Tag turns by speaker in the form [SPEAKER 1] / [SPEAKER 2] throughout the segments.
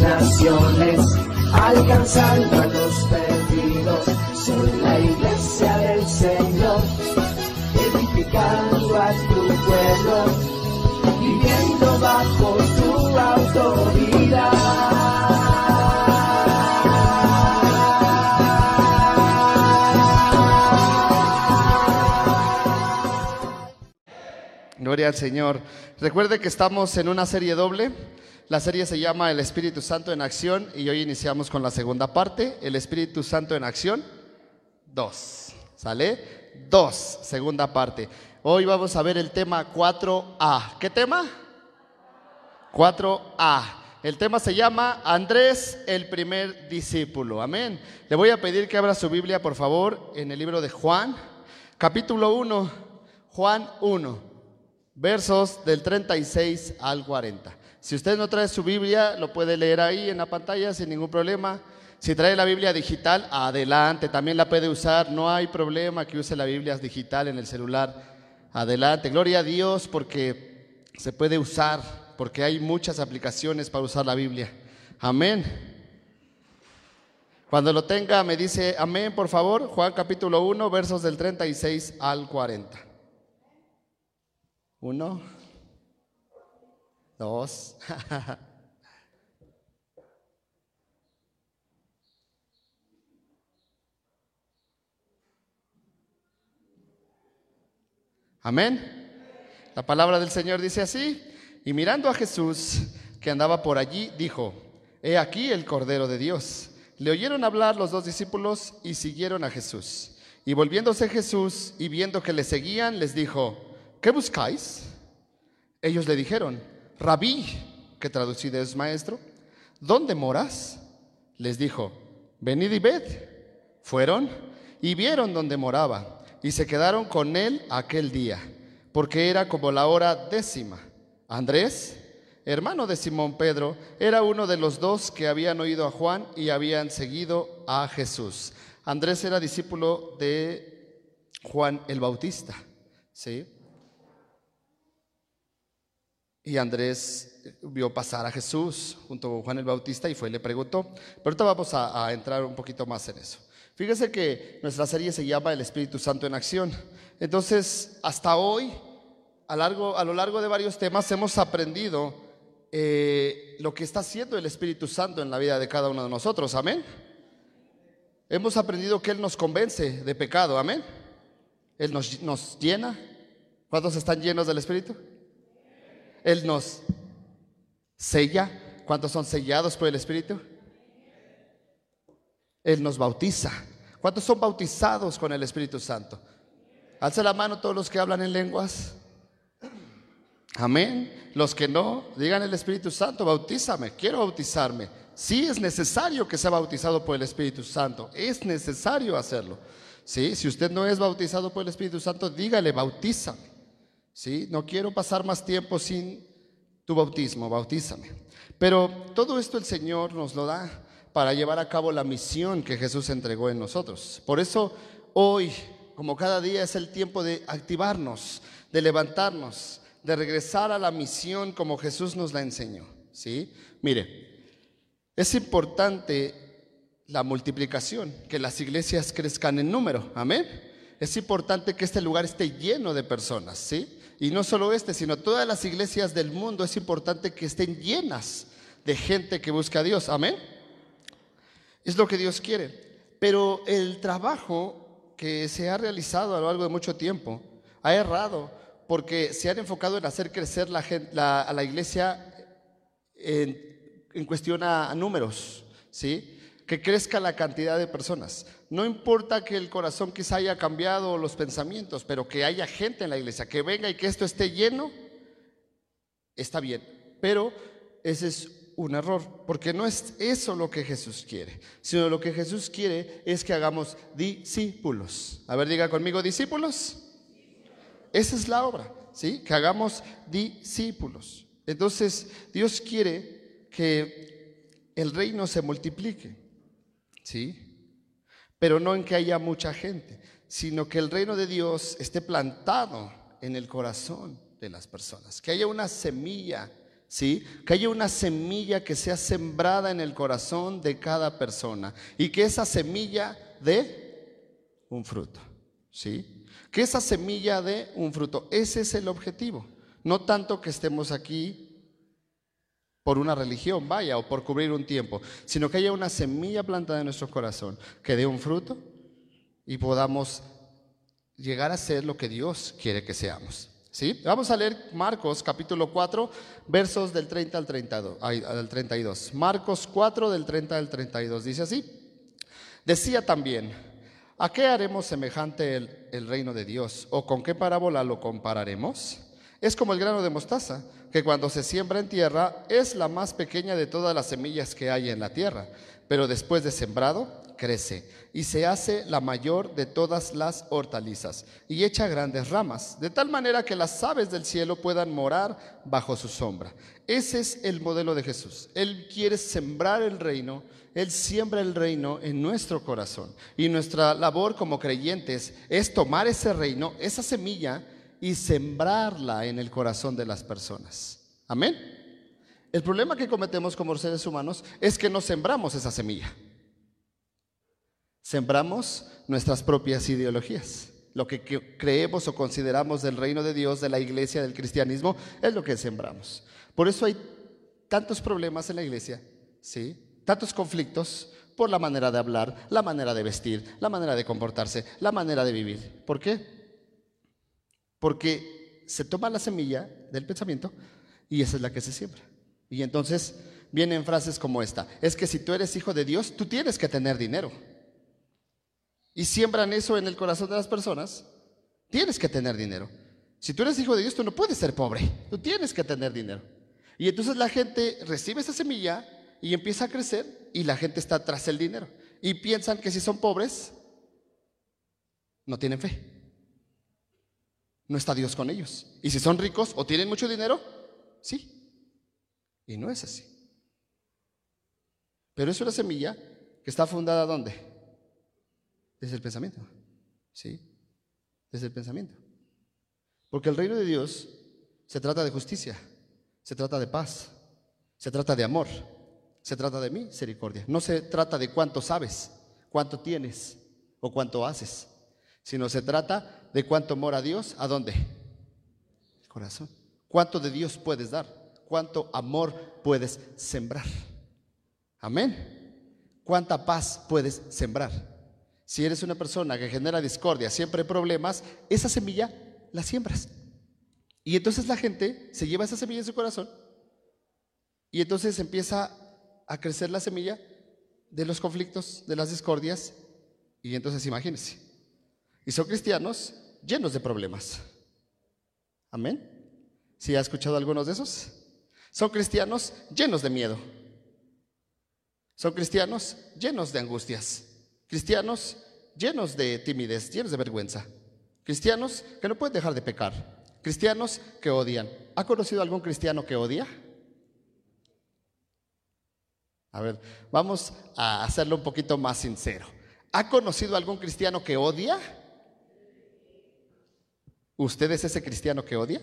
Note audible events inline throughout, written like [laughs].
[SPEAKER 1] naciones, alcanzando a los perdidos. Soy la iglesia del Señor, edificando a tu pueblo, viviendo bajo tu autoridad.
[SPEAKER 2] Gloria al Señor. Recuerde que estamos en una serie doble. La serie se llama El Espíritu Santo en Acción y hoy iniciamos con la segunda parte, El Espíritu Santo en Acción 2. ¿Sale? 2, segunda parte. Hoy vamos a ver el tema 4A. ¿Qué tema? 4A. El tema se llama Andrés, el primer discípulo. Amén. Le voy a pedir que abra su Biblia, por favor, en el libro de Juan, capítulo 1. Juan 1 versos del 36 al 40. Si usted no trae su Biblia, lo puede leer ahí en la pantalla sin ningún problema. Si trae la Biblia digital, adelante, también la puede usar, no hay problema que use la Biblia digital en el celular. Adelante, gloria a Dios porque se puede usar, porque hay muchas aplicaciones para usar la Biblia. Amén. Cuando lo tenga, me dice amén, por favor. Juan capítulo 1, versos del 36 al 40. Uno, dos. [laughs] Amén. La palabra del Señor dice así, y mirando a Jesús que andaba por allí, dijo, He aquí el Cordero de Dios. Le oyeron hablar los dos discípulos y siguieron a Jesús. Y volviéndose Jesús y viendo que le seguían, les dijo, ¿qué buscáis? Ellos le dijeron, Rabí, que traducido es maestro, ¿dónde moras? Les dijo, venid y ved. Fueron y vieron dónde moraba y se quedaron con él aquel día, porque era como la hora décima. Andrés, hermano de Simón Pedro, era uno de los dos que habían oído a Juan y habían seguido a Jesús. Andrés era discípulo de Juan el Bautista, ¿sí? Y Andrés vio pasar a Jesús junto con Juan el Bautista y fue y le preguntó. Pero ahorita vamos a, entrar un poquito más en eso. Fíjese que nuestra serie se llama El Espíritu Santo en Acción. Entonces, hasta hoy, a, largo, a lo largo de varios temas, hemos aprendido eh, lo que está haciendo el Espíritu Santo en la vida de cada uno de nosotros. Amén. Hemos aprendido que Él nos convence de pecado. Amén. Él nos, nos llena. ¿Cuántos están llenos del Espíritu? Él nos sella. ¿Cuántos son sellados por el Espíritu? Él nos bautiza. ¿Cuántos son bautizados con el Espíritu Santo? Alza la mano todos los que hablan en lenguas. Amén. Los que no, digan el Espíritu Santo, bautízame, quiero bautizarme. Sí es necesario que sea bautizado por el Espíritu Santo. Es necesario hacerlo. ¿Sí? Si usted no es bautizado por el Espíritu Santo, dígale, bautízame. ¿Sí? No quiero pasar más tiempo sin tu bautismo, bautízame. Pero todo esto el Señor nos lo da para llevar a cabo la misión que Jesús entregó en nosotros. Por eso hoy, como cada día, es el tiempo de activarnos, de levantarnos, de regresar a la misión como Jesús nos la enseñó. ¿Sí? Mire, es importante la multiplicación, que las iglesias crezcan en número. Amén. Es importante que este lugar esté lleno de personas, ¿sí? Y no solo este, sino todas las iglesias del mundo es importante que estén llenas de gente que busca a Dios. Amén. Es lo que Dios quiere. Pero el trabajo que se ha realizado a lo largo de mucho tiempo ha errado porque se han enfocado en hacer crecer la, a la iglesia en, en cuestión a, a números, ¿sí? Que crezca la cantidad de personas. No importa que el corazón quizá haya cambiado los pensamientos, pero que haya gente en la iglesia, que venga y que esto esté lleno, está bien. Pero ese es un error, porque no es eso lo que Jesús quiere, sino lo que Jesús quiere es que hagamos discípulos. A ver, diga conmigo, discípulos. Esa es la obra, ¿sí? Que hagamos discípulos. Entonces, Dios quiere que el reino se multiplique, ¿sí? Pero no en que haya mucha gente, sino que el reino de Dios esté plantado en el corazón de las personas, que haya una semilla ¿sí? Que haya una semilla que sea sembrada en el corazón de cada persona y que esa semilla dé un fruto, ¿sí? Que esa semilla dé un fruto. Ese es el objetivo. No tanto que estemos aquí por una religión, vaya, o por cubrir un tiempo, sino que haya una semilla plantada en nuestro corazón que dé un fruto y podamos llegar a ser lo que Dios quiere que seamos. ¿Sí? Vamos a leer Marcos capítulo 4, versos del 30 al, 32, al 32. Marcos 4 del 30 al 32. Dice así. Decía también, ¿a qué haremos semejante el, el reino de Dios? ¿O con qué parábola lo compararemos? Es como el grano de mostaza, que cuando se siembra en tierra es la más pequeña de todas las semillas que hay en la tierra, pero después de sembrado crece y se hace la mayor de todas las hortalizas y echa grandes ramas, de tal manera que las aves del cielo puedan morar bajo su sombra. Ese es el modelo de Jesús. Él quiere sembrar el reino, Él siembra el reino en nuestro corazón. Y nuestra labor como creyentes es tomar ese reino, esa semilla, y sembrarla en el corazón de las personas. Amén. El problema que cometemos como seres humanos es que no sembramos esa semilla. Sembramos nuestras propias ideologías. Lo que creemos o consideramos del reino de Dios, de la iglesia, del cristianismo, es lo que sembramos. Por eso hay tantos problemas en la iglesia, ¿sí? Tantos conflictos por la manera de hablar, la manera de vestir, la manera de comportarse, la manera de vivir. ¿Por qué? Porque se toma la semilla del pensamiento y esa es la que se siembra. Y entonces vienen frases como esta, es que si tú eres hijo de Dios, tú tienes que tener dinero y siembran eso en el corazón de las personas, tienes que tener dinero. Si tú eres hijo de Dios, tú no puedes ser pobre, tú tienes que tener dinero. Y entonces la gente recibe esa semilla y empieza a crecer y la gente está tras el dinero. Y piensan que si son pobres, no tienen fe. No está Dios con ellos. Y si son ricos o tienen mucho dinero, sí. Y no es así. Pero es una semilla que está fundada ¿dónde? Desde el pensamiento. ¿Sí? Desde el pensamiento. Porque el reino de Dios se trata de justicia, se trata de paz, se trata de amor, se trata de misericordia. No se trata de cuánto sabes, cuánto tienes o cuánto haces, sino se trata de cuánto mora Dios, ¿a dónde? Corazón. ¿Cuánto de Dios puedes dar? ¿Cuánto amor puedes sembrar? Amén. ¿Cuánta paz puedes sembrar? Si eres una persona que genera discordia, siempre problemas, esa semilla la siembras. Y entonces la gente se lleva esa semilla en su corazón y entonces empieza a crecer la semilla de los conflictos, de las discordias. Y entonces imagínense. Y son cristianos llenos de problemas. Amén. ¿Sí ha escuchado algunos de esos? Son cristianos llenos de miedo. Son cristianos llenos de angustias. Cristianos llenos de timidez, llenos de vergüenza. Cristianos que no pueden dejar de pecar. Cristianos que odian. ¿Ha conocido algún cristiano que odia? A ver, vamos a hacerlo un poquito más sincero. ¿Ha conocido algún cristiano que odia? ¿Usted es ese cristiano que odia?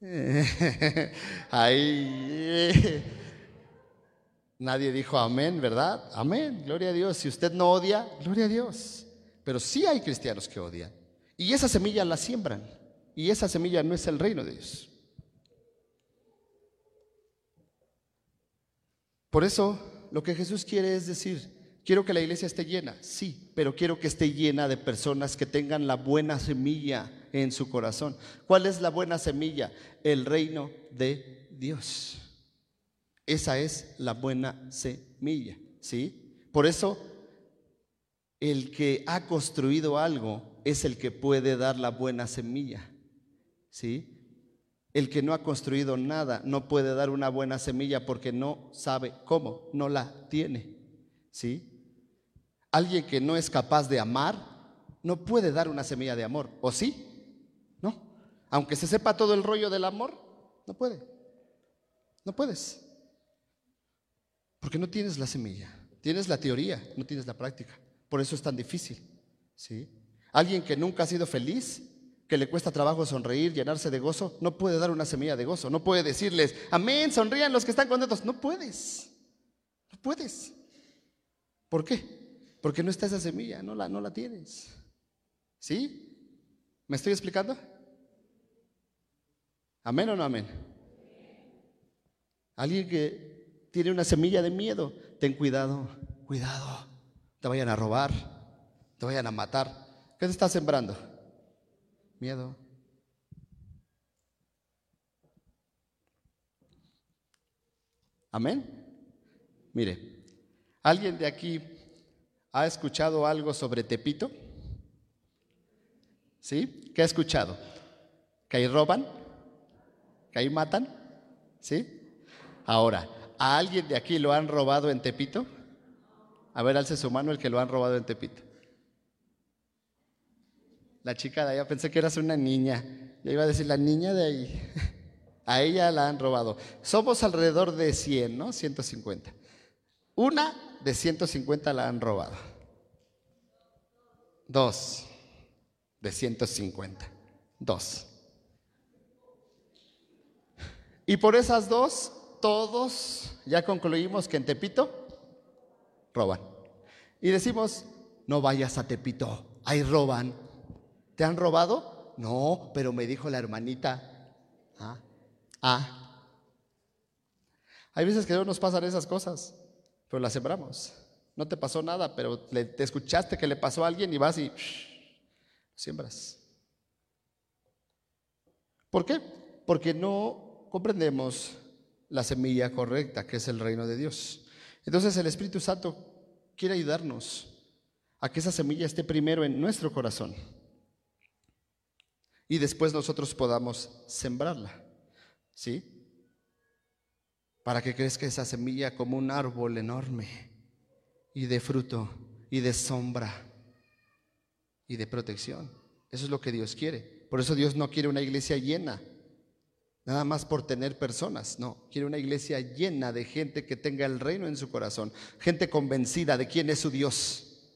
[SPEAKER 2] [laughs] Ahí. [laughs] Nadie dijo amén, ¿verdad? Amén, gloria a Dios. Si usted no odia, gloria a Dios. Pero sí hay cristianos que odian. Y esa semilla la siembran. Y esa semilla no es el reino de Dios. Por eso lo que Jesús quiere es decir, quiero que la iglesia esté llena, sí, pero quiero que esté llena de personas que tengan la buena semilla en su corazón. ¿Cuál es la buena semilla? El reino de Dios. Esa es la buena semilla, ¿sí? Por eso, el que ha construido algo es el que puede dar la buena semilla, ¿sí? El que no ha construido nada no puede dar una buena semilla porque no sabe cómo, no la tiene. ¿Sí? Alguien que no es capaz de amar no puede dar una semilla de amor, ¿o sí? No. Aunque se sepa todo el rollo del amor, no puede. No puedes. Porque no tienes la semilla. Tienes la teoría, no tienes la práctica. Por eso es tan difícil. ¿sí? Alguien que nunca ha sido feliz, que le cuesta trabajo sonreír, llenarse de gozo, no puede dar una semilla de gozo. No puede decirles, amén, sonrían los que están contentos. No puedes. No puedes. ¿Por qué? Porque no está esa semilla, no la, no la tienes. ¿Sí? ¿Me estoy explicando? ¿Amén o no amén? Alguien que tiene una semilla de miedo, ten cuidado, cuidado. Te vayan a robar, te vayan a matar. ¿Qué te está sembrando? Miedo. Amén. Mire, ¿alguien de aquí ha escuchado algo sobre Tepito? ¿Sí? ¿Qué ha escuchado? ¿Que ahí roban? ¿Que ahí matan? ¿Sí? Ahora, ¿a alguien de aquí lo han robado en Tepito? A ver, alce su mano el que lo han robado en Tepito. La chica de allá, pensé que eras una niña. Ya iba a decir la niña de ahí. [laughs] A ella la han robado. Somos alrededor de 100, ¿no? 150. Una de 150 la han robado. Dos de 150. Dos. Y por esas dos todos ya concluimos que en Tepito roban. Y decimos, no vayas a Tepito, ahí roban. ¿Te han robado? No, pero me dijo la hermanita. Ah, ah. Hay veces que no nos pasan esas cosas, pero las sembramos. No te pasó nada, pero te escuchaste que le pasó a alguien y vas y siembras. ¿Por qué? Porque no comprendemos la semilla correcta, que es el reino de Dios. Entonces el Espíritu Santo quiere ayudarnos a que esa semilla esté primero en nuestro corazón y después nosotros podamos sembrarla. ¿Sí? Para que crezca esa semilla como un árbol enorme y de fruto y de sombra y de protección. Eso es lo que Dios quiere. Por eso Dios no quiere una iglesia llena nada más por tener personas, no, quiere una iglesia llena de gente que tenga el reino en su corazón, gente convencida de quién es su Dios,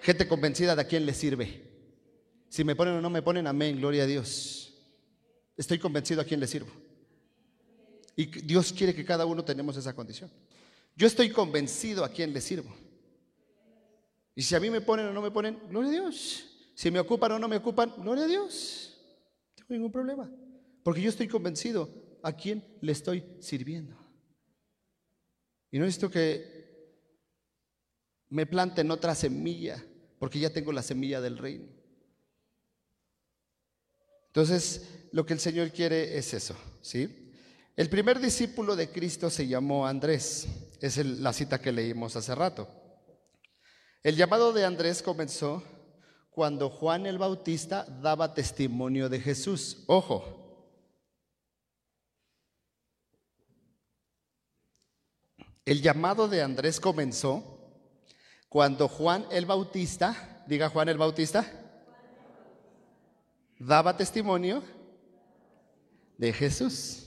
[SPEAKER 2] gente convencida de a quién le sirve. Si me ponen o no me ponen, amén, gloria a Dios. Estoy convencido a quién le sirvo. Y Dios quiere que cada uno tenemos esa condición. Yo estoy convencido a quién le sirvo. Y si a mí me ponen o no me ponen, gloria a Dios. Si me ocupan o no me ocupan, gloria a Dios. No tengo ningún problema. Porque yo estoy convencido a quién le estoy sirviendo. Y no necesito que me planten otra semilla, porque ya tengo la semilla del reino. Entonces, lo que el Señor quiere es eso, ¿sí? El primer discípulo de Cristo se llamó Andrés, es la cita que leímos hace rato. El llamado de Andrés comenzó cuando Juan el Bautista daba testimonio de Jesús. Ojo, El llamado de Andrés comenzó cuando Juan el Bautista, diga Juan el Bautista, daba testimonio de Jesús.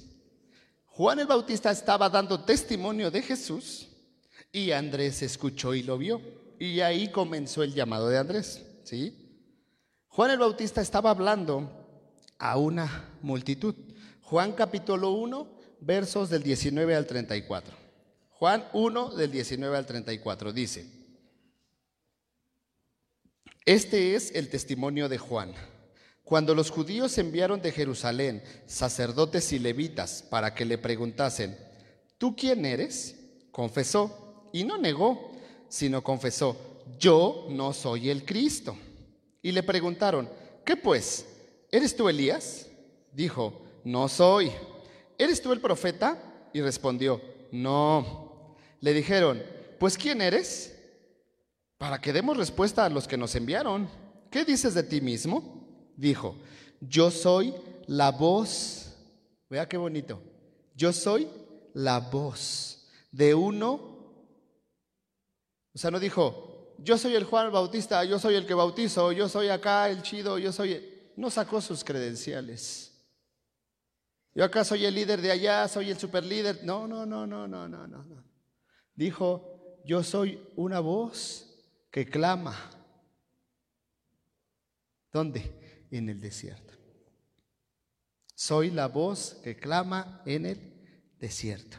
[SPEAKER 2] Juan el Bautista estaba dando testimonio de Jesús y Andrés escuchó y lo vio. Y ahí comenzó el llamado de Andrés, ¿sí? Juan el Bautista estaba hablando a una multitud. Juan capítulo 1, versos del 19 al 34. Juan 1 del 19 al 34 dice, este es el testimonio de Juan. Cuando los judíos enviaron de Jerusalén sacerdotes y levitas para que le preguntasen, ¿tú quién eres? Confesó y no negó, sino confesó, yo no soy el Cristo. Y le preguntaron, ¿qué pues? ¿Eres tú Elías? Dijo, no soy. ¿Eres tú el profeta? Y respondió, no. Le dijeron, pues ¿quién eres? Para que demos respuesta a los que nos enviaron. ¿Qué dices de ti mismo? Dijo, yo soy la voz Vea qué bonito. Yo soy la voz de uno. O sea, no dijo, yo soy el Juan Bautista, yo soy el que bautizo, yo soy acá el chido, yo soy... No sacó sus credenciales. Yo acá soy el líder de allá, soy el superlíder. No, no, no, no, no, no, no. Dijo, yo soy una voz que clama. ¿Dónde? En el desierto. Soy la voz que clama en el desierto.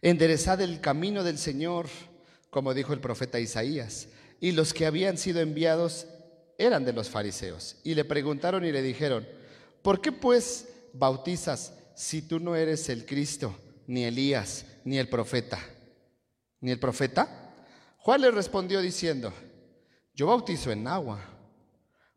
[SPEAKER 2] Enderezad el camino del Señor, como dijo el profeta Isaías. Y los que habían sido enviados eran de los fariseos. Y le preguntaron y le dijeron, ¿por qué pues bautizas si tú no eres el Cristo, ni Elías, ni el profeta? ¿Ni el profeta? Juan le respondió diciendo, yo bautizo en agua,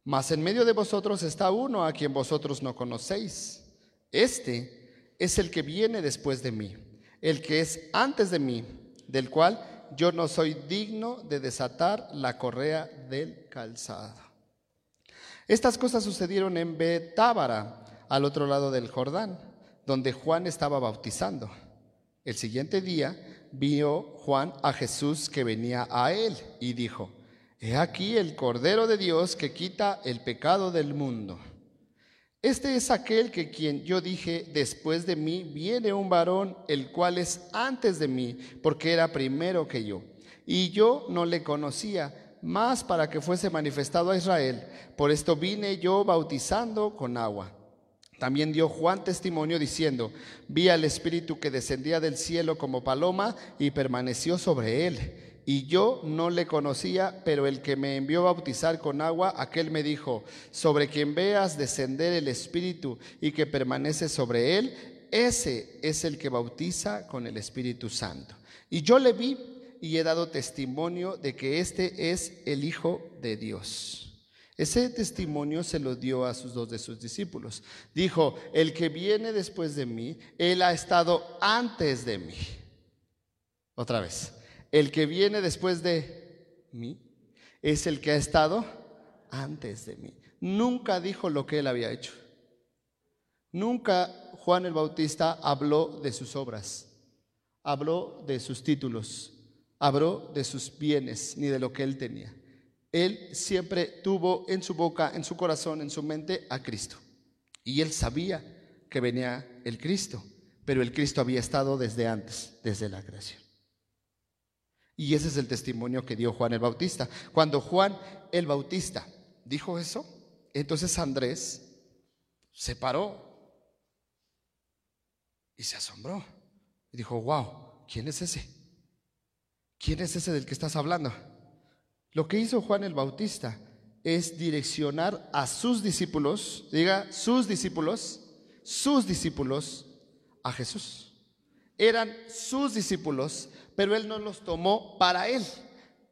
[SPEAKER 2] mas en medio de vosotros está uno a quien vosotros no conocéis. Este es el que viene después de mí, el que es antes de mí, del cual yo no soy digno de desatar la correa del calzado. Estas cosas sucedieron en Betábara, al otro lado del Jordán, donde Juan estaba bautizando. El siguiente día vio Juan a Jesús que venía a él y dijo, He aquí el Cordero de Dios que quita el pecado del mundo. Este es aquel que quien yo dije, después de mí viene un varón, el cual es antes de mí, porque era primero que yo. Y yo no le conocía más para que fuese manifestado a Israel. Por esto vine yo bautizando con agua. También dio Juan testimonio diciendo, vi al Espíritu que descendía del cielo como paloma y permaneció sobre él. Y yo no le conocía, pero el que me envió a bautizar con agua, aquel me dijo, sobre quien veas descender el Espíritu y que permanece sobre él, ese es el que bautiza con el Espíritu Santo. Y yo le vi y he dado testimonio de que este es el Hijo de Dios. Ese testimonio se lo dio a sus dos de sus discípulos. Dijo, el que viene después de mí, él ha estado antes de mí. Otra vez, el que viene después de mí es el que ha estado antes de mí. Nunca dijo lo que él había hecho. Nunca Juan el Bautista habló de sus obras, habló de sus títulos, habló de sus bienes ni de lo que él tenía. Él siempre tuvo en su boca, en su corazón, en su mente a Cristo. Y él sabía que venía el Cristo, pero el Cristo había estado desde antes, desde la creación. Y ese es el testimonio que dio Juan el Bautista. Cuando Juan el Bautista dijo eso, entonces Andrés se paró y se asombró. Y dijo, wow, ¿quién es ese? ¿Quién es ese del que estás hablando? Lo que hizo Juan el Bautista es direccionar a sus discípulos, diga, sus discípulos, sus discípulos a Jesús. Eran sus discípulos, pero él no los tomó para él,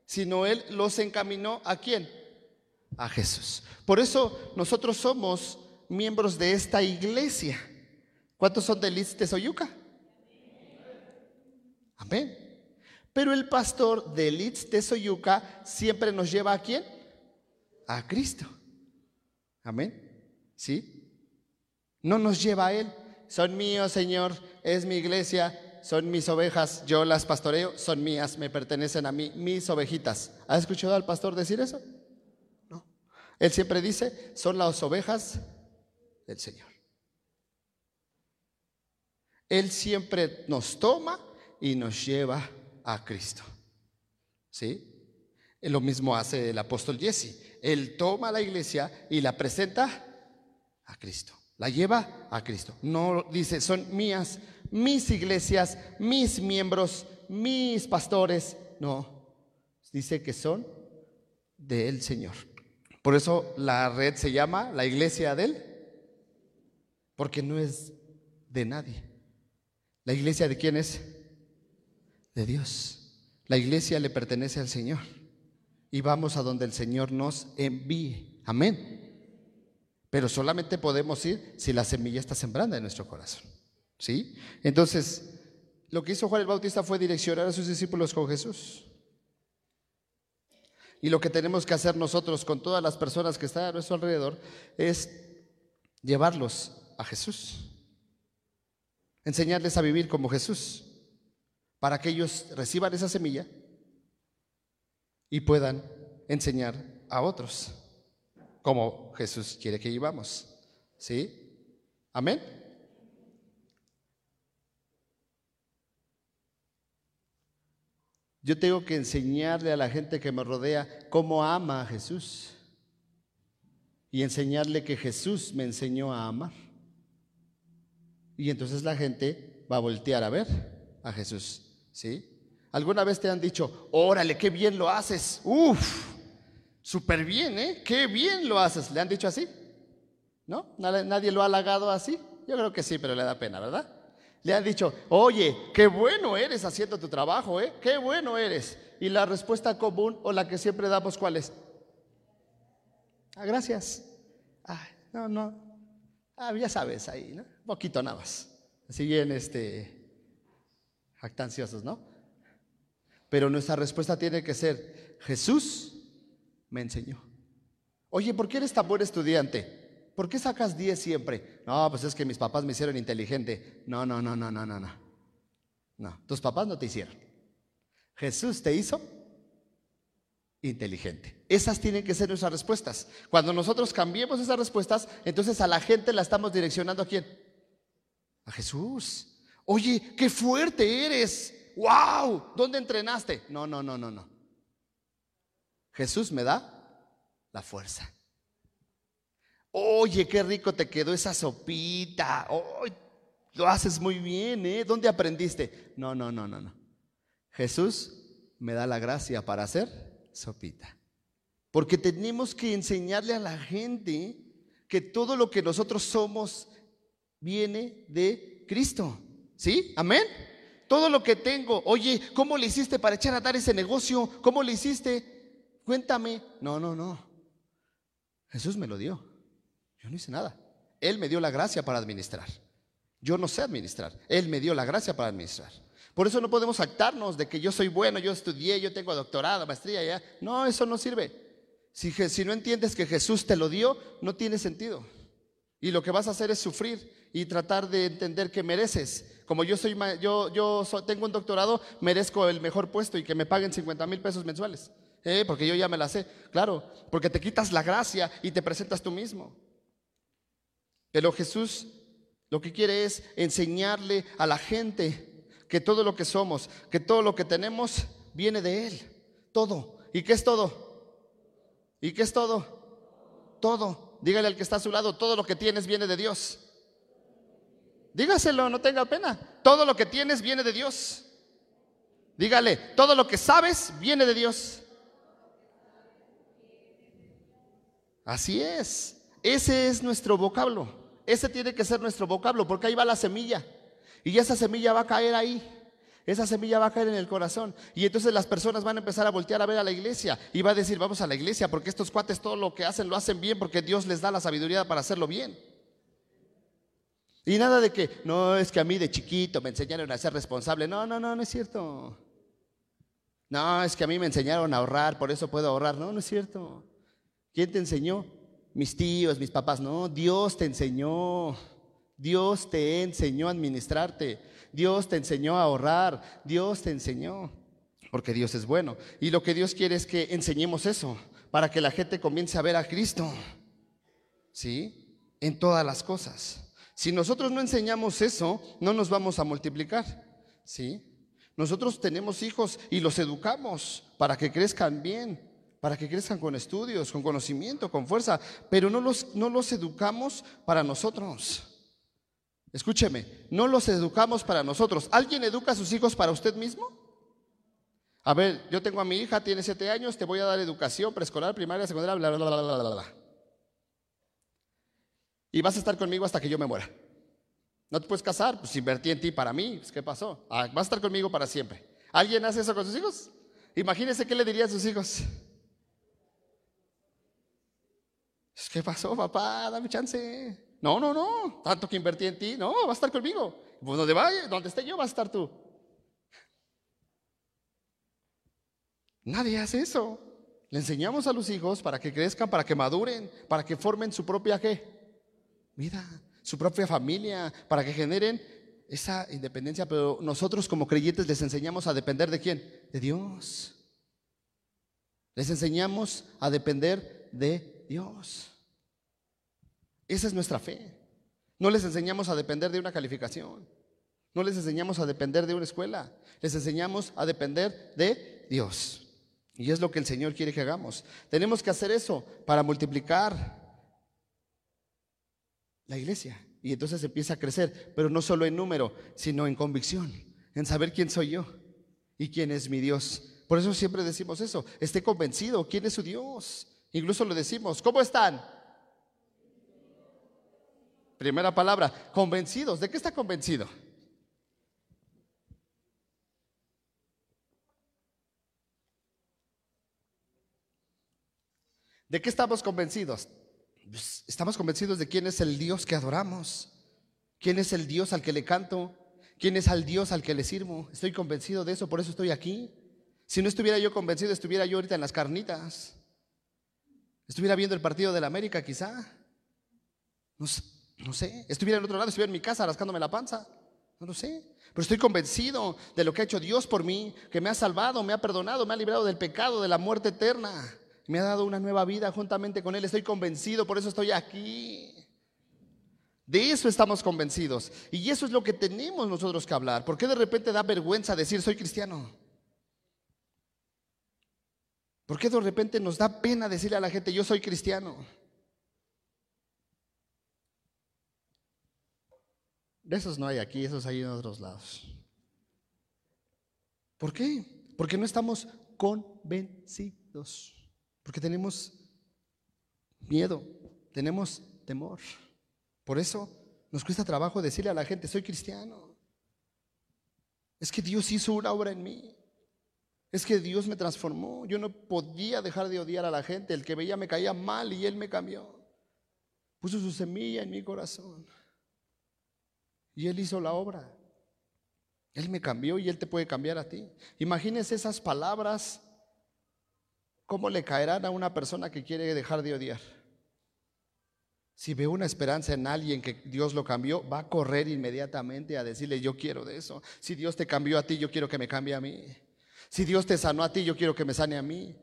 [SPEAKER 2] sino él los encaminó a quién? A Jesús. Por eso nosotros somos miembros de esta iglesia. ¿Cuántos son de Liz de Soyuca? Amén. Pero el pastor de Litz de Soyuca siempre nos lleva a quién? A Cristo. Amén. ¿Sí? No nos lleva a Él. Son míos, Señor, es mi iglesia, son mis ovejas, yo las pastoreo, son mías, me pertenecen a mí, mis ovejitas. ¿Has escuchado al pastor decir eso? No. Él siempre dice, son las ovejas del Señor. Él siempre nos toma y nos lleva a Cristo. ¿Sí? Lo mismo hace el apóstol Jesse. Él toma la iglesia y la presenta a Cristo. La lleva a Cristo. No dice, son mías, mis iglesias, mis miembros, mis pastores. No. Dice que son del Señor. Por eso la red se llama la iglesia de Él. Porque no es de nadie. ¿La iglesia de quién es? de Dios. La iglesia le pertenece al Señor y vamos a donde el Señor nos envíe. Amén. Pero solamente podemos ir si la semilla está sembrada en nuestro corazón. ¿Sí? Entonces, lo que hizo Juan el Bautista fue direccionar a sus discípulos con Jesús. Y lo que tenemos que hacer nosotros con todas las personas que están a nuestro alrededor es llevarlos a Jesús. Enseñarles a vivir como Jesús, para que ellos reciban esa semilla y puedan enseñar a otros, como Jesús quiere que vivamos. ¿Sí? Amén. Yo tengo que enseñarle a la gente que me rodea cómo ama a Jesús y enseñarle que Jesús me enseñó a amar. Y entonces la gente va a voltear a ver a Jesús, ¿sí? ¿Alguna vez te han dicho, órale, qué bien lo haces? Uf, súper bien, ¿eh? Qué bien lo haces. ¿Le han dicho así? ¿No? ¿Nadie lo ha halagado así? Yo creo que sí, pero le da pena, ¿verdad? Le han dicho, oye, qué bueno eres haciendo tu trabajo, ¿eh? Qué bueno eres. Y la respuesta común o la que siempre damos, ¿cuál es? Ah, gracias. Ah, no, no. Ah, ya sabes ahí, ¿no? Un poquito nada más. Así bien, este, jactanciosos, ¿no? Pero nuestra respuesta tiene que ser, Jesús me enseñó. Oye, ¿por qué eres tan buen estudiante? ¿Por qué sacas 10 siempre? No, pues es que mis papás me hicieron inteligente. No, no, no, no, no, no, no. No, tus papás no te hicieron. Jesús te hizo inteligente. Esas tienen que ser nuestras respuestas. Cuando nosotros cambiemos esas respuestas, entonces a la gente la estamos direccionando a quién? A Jesús. Oye, qué fuerte eres. ¡Wow! ¿Dónde entrenaste? No, no, no, no, no. Jesús me da la fuerza. Oye, qué rico te quedó esa sopita. lo haces muy bien, ¿eh? ¿Dónde aprendiste? No, no, no, no, no. Jesús me da la gracia para hacer sopita. Porque tenemos que enseñarle a la gente que todo lo que nosotros somos viene de Cristo. ¿Sí? Amén. Todo lo que tengo, oye, ¿cómo le hiciste para echar a dar ese negocio? ¿Cómo le hiciste? Cuéntame. No, no, no. Jesús me lo dio. Yo no hice nada. Él me dio la gracia para administrar. Yo no sé administrar. Él me dio la gracia para administrar. Por eso no podemos actarnos de que yo soy bueno, yo estudié, yo tengo doctorado, maestría, ya. No, eso no sirve. Si, no entiendes que Jesús te lo dio, no tiene sentido. Y lo que vas a hacer es sufrir y tratar de entender que mereces. Como yo soy, yo tengo un doctorado, merezco el mejor puesto y que me paguen 50 mil pesos mensuales. ¿Eh? Porque yo ya me la sé. Claro, porque te quitas la gracia y te presentas tú mismo. Pero Jesús lo que quiere es enseñarle a la gente que todo lo que somos, que todo lo que tenemos viene de Él. Todo. ¿Y qué es todo? ¿Y qué es todo? Todo. Dígale al que está a su lado, todo lo que tienes viene de Dios. Dígaselo, no tenga pena. Todo lo que tienes viene de Dios. Dígale, todo lo que sabes viene de Dios. Así es. Ese es nuestro vocablo. Ese tiene que ser nuestro vocablo, porque ahí va la semilla. Y esa semilla va a caer ahí. Esa semilla va a caer en el corazón. Y entonces las personas van a empezar a voltear a ver a la iglesia. Y va a decir, vamos a la iglesia, porque estos cuates todo lo que hacen lo hacen bien, porque Dios les da la sabiduría para hacerlo bien. Y nada de que, no, es que a mí de chiquito me enseñaron a ser responsable. No, no, no, no es cierto. No, es que a mí me enseñaron a ahorrar, por eso puedo ahorrar. No, no es cierto. ¿Quién te enseñó? Mis tíos, mis papás. No, Dios te enseñó. Dios te enseñó a administrarte. Dios te enseñó a ahorrar. Dios te enseñó. Porque Dios es bueno. Y lo que Dios quiere es que enseñemos eso. Para que la gente comience a ver a Cristo. ¿Sí? En todas las cosas. Si nosotros no enseñamos eso, no nos vamos a multiplicar. ¿Sí? Nosotros tenemos hijos y los educamos para que crezcan bien, para que crezcan con estudios, con conocimiento, con fuerza, pero no los, no los educamos para nosotros. Escúcheme, no los educamos para nosotros. ¿Alguien educa a sus hijos para usted mismo? A ver, yo tengo a mi hija, tiene siete años, te voy a dar educación preescolar, primaria, secundaria, bla, bla, bla, bla, bla, bla. Y vas a estar conmigo hasta que yo me muera. No te puedes casar, pues invertí en ti para mí. Pues, ¿Qué pasó? Ah, vas a estar conmigo para siempre. ¿Alguien hace eso con sus hijos? Imagínese qué le diría a sus hijos. ¿Qué pasó, papá? Dame chance. No, no, no, tanto que invertí en ti, no, va a estar conmigo. Pues donde vaya, donde esté yo, va a estar tú. Nadie hace eso. Le enseñamos a los hijos para que crezcan, para que maduren, para que formen su propia qué? Mira, su propia familia, para que generen esa independencia, pero nosotros como creyentes les enseñamos a depender de quién? De Dios. Les enseñamos a depender de Dios. Esa es nuestra fe. No les enseñamos a depender de una calificación. No les enseñamos a depender de una escuela. Les enseñamos a depender de Dios. Y es lo que el Señor quiere que hagamos. Tenemos que hacer eso para multiplicar la iglesia. Y entonces empieza a crecer, pero no solo en número, sino en convicción, en saber quién soy yo y quién es mi Dios. Por eso siempre decimos eso, esté convencido, quién es su Dios. Incluso lo decimos, ¿cómo están? Primera palabra, convencidos. ¿De qué está convencido? ¿De qué estamos convencidos? Pues, estamos convencidos de quién es el Dios que adoramos, quién es el Dios al que le canto, quién es el Dios al que le sirvo. Estoy convencido de eso, por eso estoy aquí. Si no estuviera yo convencido, estuviera yo ahorita en las carnitas. Estuviera viendo el partido de la América, quizá. No, sé. Estuviera en otro lado, estuviera en mi casa rascándome la panza. No lo sé. Pero estoy convencido de lo que ha hecho Dios por mí, que me ha salvado, me ha perdonado, me ha librado del pecado, de la muerte eterna me ha dado una nueva vida juntamente con Él. Estoy convencido, por eso estoy aquí. De eso estamos convencidos. Y eso es lo que tenemos nosotros que hablar. ¿Por qué de repente da vergüenza decir soy cristiano? ¿Por qué de repente nos da pena decirle a la gente yo soy cristiano? De esos no hay aquí, esos hay en otros lados. ¿Por qué? Porque no estamos convencidos. Porque tenemos miedo, tenemos temor. Por eso nos cuesta trabajo decirle a la gente, soy cristiano. Es que Dios hizo una obra en mí. Es que Dios me transformó. Yo no podía dejar de odiar a la gente. El que veía me caía mal y Él me cambió. Puso su semilla en mi corazón. Y Él hizo la obra. Él me cambió y Él te puede cambiar a ti. Imagínese esas palabras ¿Cómo le caerán a una persona que quiere dejar de odiar? Si ve una esperanza en alguien que Dios lo cambió, va a correr inmediatamente a decirle, yo quiero de eso. Si Dios te cambió a ti, yo quiero que me cambie a mí. Si Dios te sanó a ti, yo quiero que me sane a mí.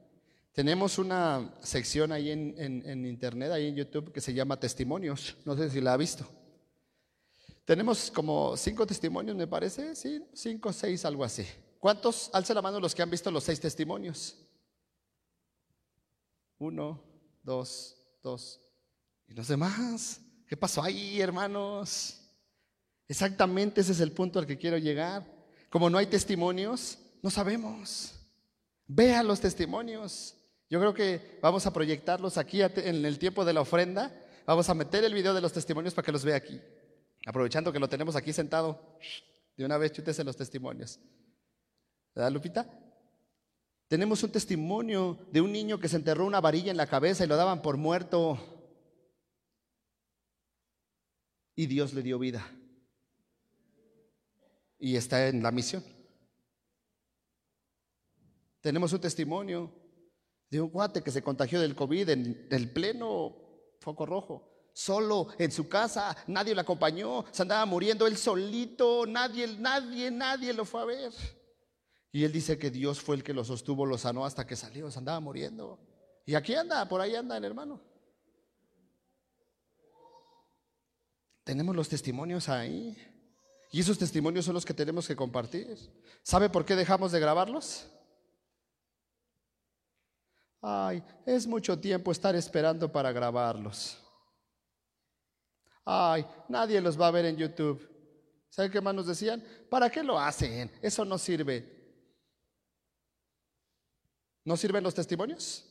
[SPEAKER 2] Tenemos una sección ahí en, internet, ahí en YouTube, que se llama Testimonios. No sé si la ha visto. Tenemos como cinco testimonios, me parece, sí, cinco, seis, algo así. ¿Cuántos? Alce la mano los que han visto los seis testimonios. Uno, dos, dos. ¿Y los demás? ¿Qué pasó ahí, hermanos? Exactamente ese es el punto al que quiero llegar. Como no hay testimonios, no sabemos. Vea los testimonios. Yo creo que vamos a proyectarlos aquí en el tiempo de la ofrenda. Vamos a meter el video de los testimonios para que los vea aquí. Aprovechando que lo tenemos aquí sentado, de una vez chútese los testimonios. ¿Verdad, Lupita? Tenemos un testimonio de un niño que se enterró una varilla en la cabeza y lo daban por muerto. Y Dios le dio vida. Y está en la misión. Tenemos un testimonio de un guate que se contagió del COVID en el pleno foco rojo. Solo en su casa, nadie lo acompañó, se andaba muriendo él solito, nadie, nadie, nadie lo fue a ver. Y él dice que Dios fue el que lo sostuvo, lo sanó hasta que salió, se andaba muriendo. Y aquí anda, por ahí anda hermano. Tenemos los testimonios ahí. Y esos testimonios son los que tenemos que compartir. ¿Sabe por qué dejamos de grabarlos? Ay, es mucho tiempo estar esperando para grabarlos. Ay, nadie los va a ver en YouTube. ¿Sabe qué más nos decían? ¿Para qué lo hacen? Eso no sirve. ¿No sirven los testimonios?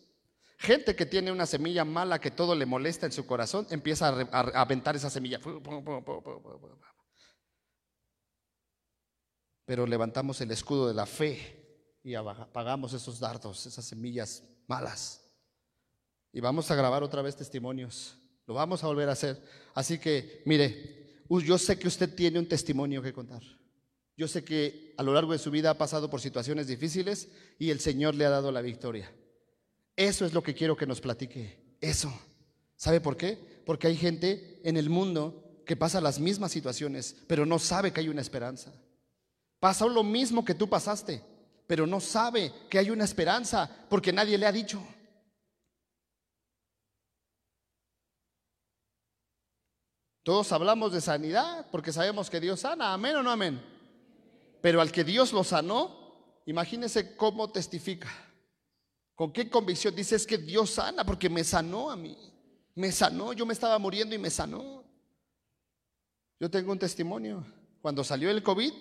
[SPEAKER 2] Gente que tiene una semilla mala que todo le molesta en su corazón, empieza a, aventar esa semilla. Pero levantamos el escudo de la fe y apagamos esos dardos, esas semillas malas. Y vamos a grabar otra vez testimonios. Lo vamos a volver a hacer. Así que, mire, yo sé que usted tiene un testimonio que contar. Yo sé que a lo largo de su vida ha pasado por situaciones difíciles y el Señor le ha dado la victoria. Eso es lo que quiero que nos platique. Eso. ¿Sabe por qué? Porque hay gente en el mundo que pasa las mismas situaciones, pero no sabe que hay una esperanza. Pasó lo mismo que tú pasaste, pero no sabe que hay una esperanza porque nadie le ha dicho. Todos hablamos de sanidad porque sabemos que Dios sana, amén o no amén. Pero al que Dios lo sanó, imagínese cómo testifica. ¿Con qué convicción? Dice es que Dios sana porque me sanó a mí. Me sanó, yo me estaba muriendo y me sanó. Yo tengo un testimonio. Cuando salió el COVID,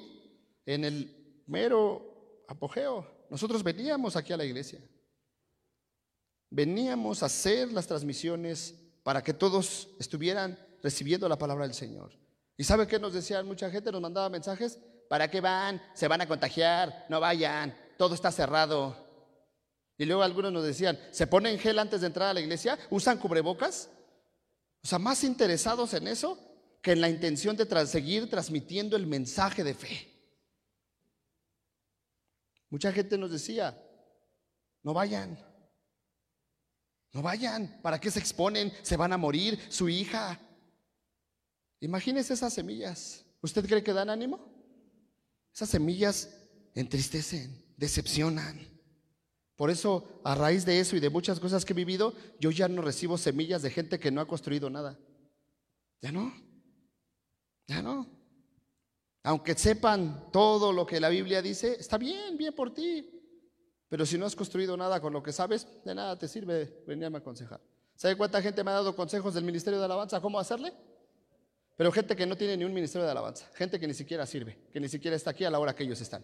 [SPEAKER 2] en el mero apogeo, nosotros veníamos aquí a la iglesia. Veníamos a hacer las transmisiones para que todos estuvieran recibiendo la palabra del Señor. ¿Y sabe qué nos decían mucha gente? Nos mandaba mensajes. ¿Para qué van? Se van a contagiar. No vayan. Todo está cerrado. Y luego algunos nos decían, ¿se ponen gel antes de entrar a la iglesia? ¿Usan cubrebocas? O sea, más interesados en eso que en la intención de seguir transmitiendo el mensaje de fe. Mucha gente nos decía, no vayan, no vayan, ¿para qué se exponen? Se van a morir, su hija, Imagínese esas semillas. ¿Usted cree que dan ánimo? Esas semillas entristecen, decepcionan. Por eso, a raíz de eso y de muchas cosas que he vivido, yo ya no recibo semillas de gente que no ha construido nada. Ya no. Ya no. Aunque sepan todo lo que la Biblia dice, está bien, bien por ti. Pero si no has construido nada con lo que sabes, de nada te sirve venirme a aconsejar. ¿Sabe cuánta gente me ha dado consejos del Ministerio de Alabanza? ¿Cómo hacerle? Pero gente que no tiene ni un ministerio de alabanza, gente que ni siquiera sirve, que ni siquiera está aquí a la hora que ellos están.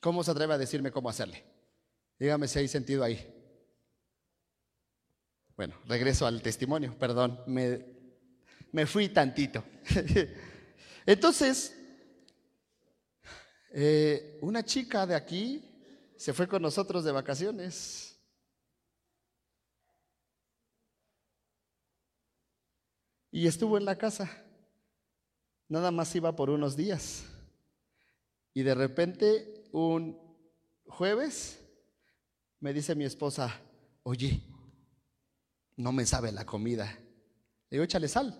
[SPEAKER 2] ¿Cómo se atreve a decirme cómo hacerle? Dígame si hay sentido ahí. Bueno, regreso al testimonio, perdón, me, me fui tantito. [laughs] Entonces, eh, una chica de aquí se fue con nosotros de vacaciones. Y estuvo en la casa nada más iba por unos días. Y de repente, un jueves, me dice mi esposa, oye, no me sabe la comida. Le digo, échale sal.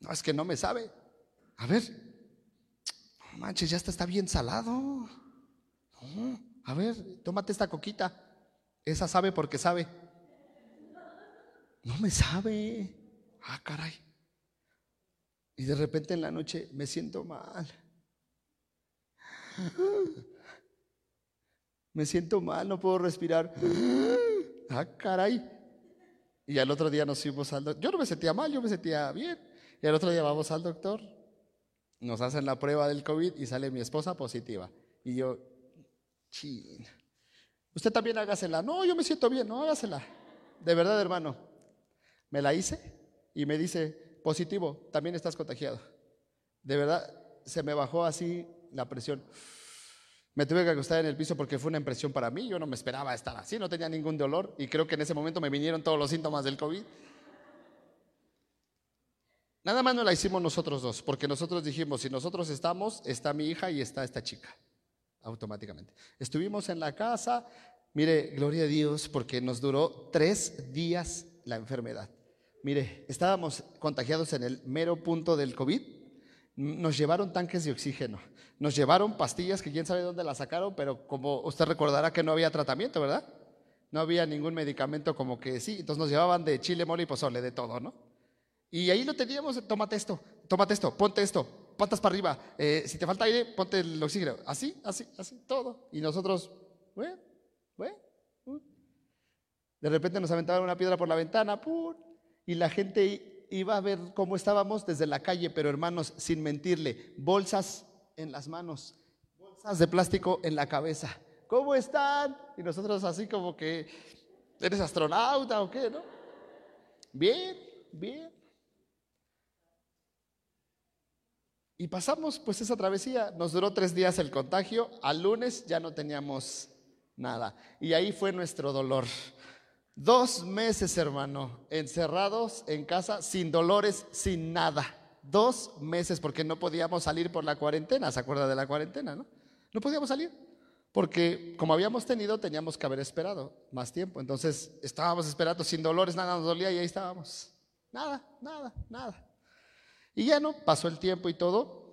[SPEAKER 2] No, es que no me sabe. A ver, manches, ya está bien salado. a ver, tómate esta coquita. Esa sabe porque sabe. No me sabe. Ah, caray. Y de repente en la noche me siento mal. Me siento mal, no puedo respirar. Ah, caray. Y al otro día nos fuimos al doctor. Yo no me sentía mal, yo me sentía bien. Y al otro día vamos al doctor. Nos hacen la prueba del COVID y sale mi esposa positiva. Y yo, chin. Usted también hágasela. No, yo me siento bien, no hágasela. De verdad, hermano. Me la hice y me dice, positivo, también estás contagiado. De verdad, se me bajó así la presión. Me tuve que acostar en el piso porque fue una impresión para mí. Yo no me esperaba estar así, no tenía ningún dolor y creo que en ese momento me vinieron todos los síntomas del COVID. Nada más no la hicimos nosotros dos, porque nosotros dijimos, si nosotros estamos, está mi hija y está esta chica, automáticamente. Estuvimos en la casa, mire, gloria a Dios, porque nos duró tres días la enfermedad. Mire, estábamos contagiados en el mero punto del COVID. Nos llevaron tanques de oxígeno, nos llevaron pastillas que quién sabe dónde las sacaron, pero como usted recordará que no había tratamiento, ¿verdad? No había ningún medicamento como que sí, entonces nos llevaban de chile, mole y pozole, de todo, ¿no? Y ahí lo teníamos, tómate esto, tómate esto, ponte esto, patas para arriba, eh, si te falta aire, ponte el oxígeno, así, así, así, todo. Y nosotros, bueno, bueno. De repente nos aventaban una piedra por la ventana, ¡pum! y la gente iba a ver cómo estábamos desde la calle, pero hermanos, sin mentirle, bolsas en las manos, bolsas de plástico en la cabeza. ¿Cómo están? Y nosotros así como que, ¿eres astronauta o qué? ¿No? Bien, bien. Y pasamos pues esa travesía, nos duró tres días el contagio, al lunes ya no teníamos nada. Y ahí fue nuestro dolor. Dos meses, hermano, encerrados en casa, sin dolores, sin nada. Dos meses, porque no podíamos salir por la cuarentena. ¿Se acuerda de la cuarentena, no? No podíamos salir. Porque como habíamos tenido, teníamos que haber esperado más tiempo. Entonces estábamos esperando sin dolores, nada nos dolía y ahí estábamos. Nada, nada, nada. Y ya no, pasó el tiempo y todo.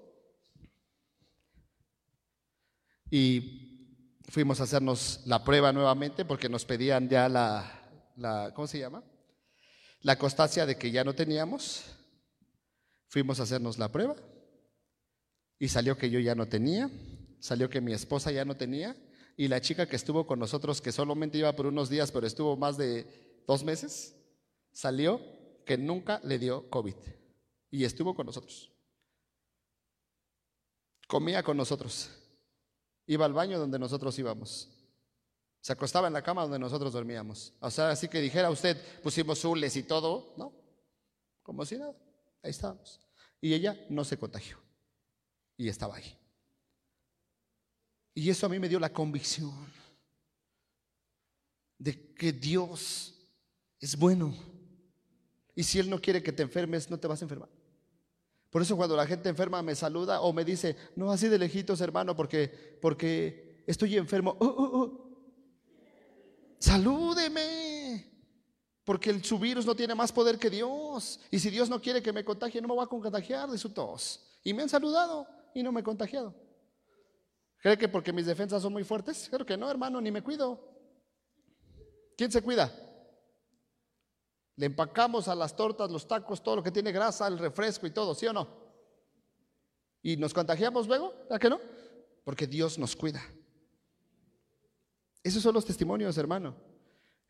[SPEAKER 2] Y fuimos a hacernos la prueba nuevamente porque nos pedían ya la, la ¿cómo se llama? La constancia de que ya no teníamos. Fuimos a hacernos la prueba y salió que yo ya no tenía salió que mi esposa ya no tenía y la chica que estuvo con nosotros, que solamente iba por unos días, pero estuvo más de dos meses, salió que nunca le dio COVID y estuvo con nosotros. Comía con nosotros, iba al baño donde nosotros íbamos. Se acostaba en la cama donde nosotros dormíamos. O sea, así que dijera usted, pusimos zules y todo, ¿no? Como si nada. Ahí estábamos. Y ella no se contagió. Y estaba ahí. Y eso a mí me dio la convicción de que Dios es bueno. Y si Él no quiere que te enfermes, no te vas a enfermar. Por eso cuando la gente enferma me saluda o me dice, no así de lejitos, hermano, porque, porque estoy enfermo. Oh, oh, oh. Salúdeme. Porque su virus no tiene más poder que Dios. Y si Dios no quiere que me contagie, no me voy a contagiar de su tos. Y me han saludado y no me he contagiado. ¿Cree que porque mis defensas son muy fuertes? Creo que no, hermano, ni me cuido. ¿Quién se cuida? Le empacamos a las tortas, los tacos, todo lo que tiene grasa, el refresco y todo, ¿sí o no? ¿Y nos contagiamos luego? ¿A qué no? Porque Dios nos cuida. Esos son los testimonios, hermano.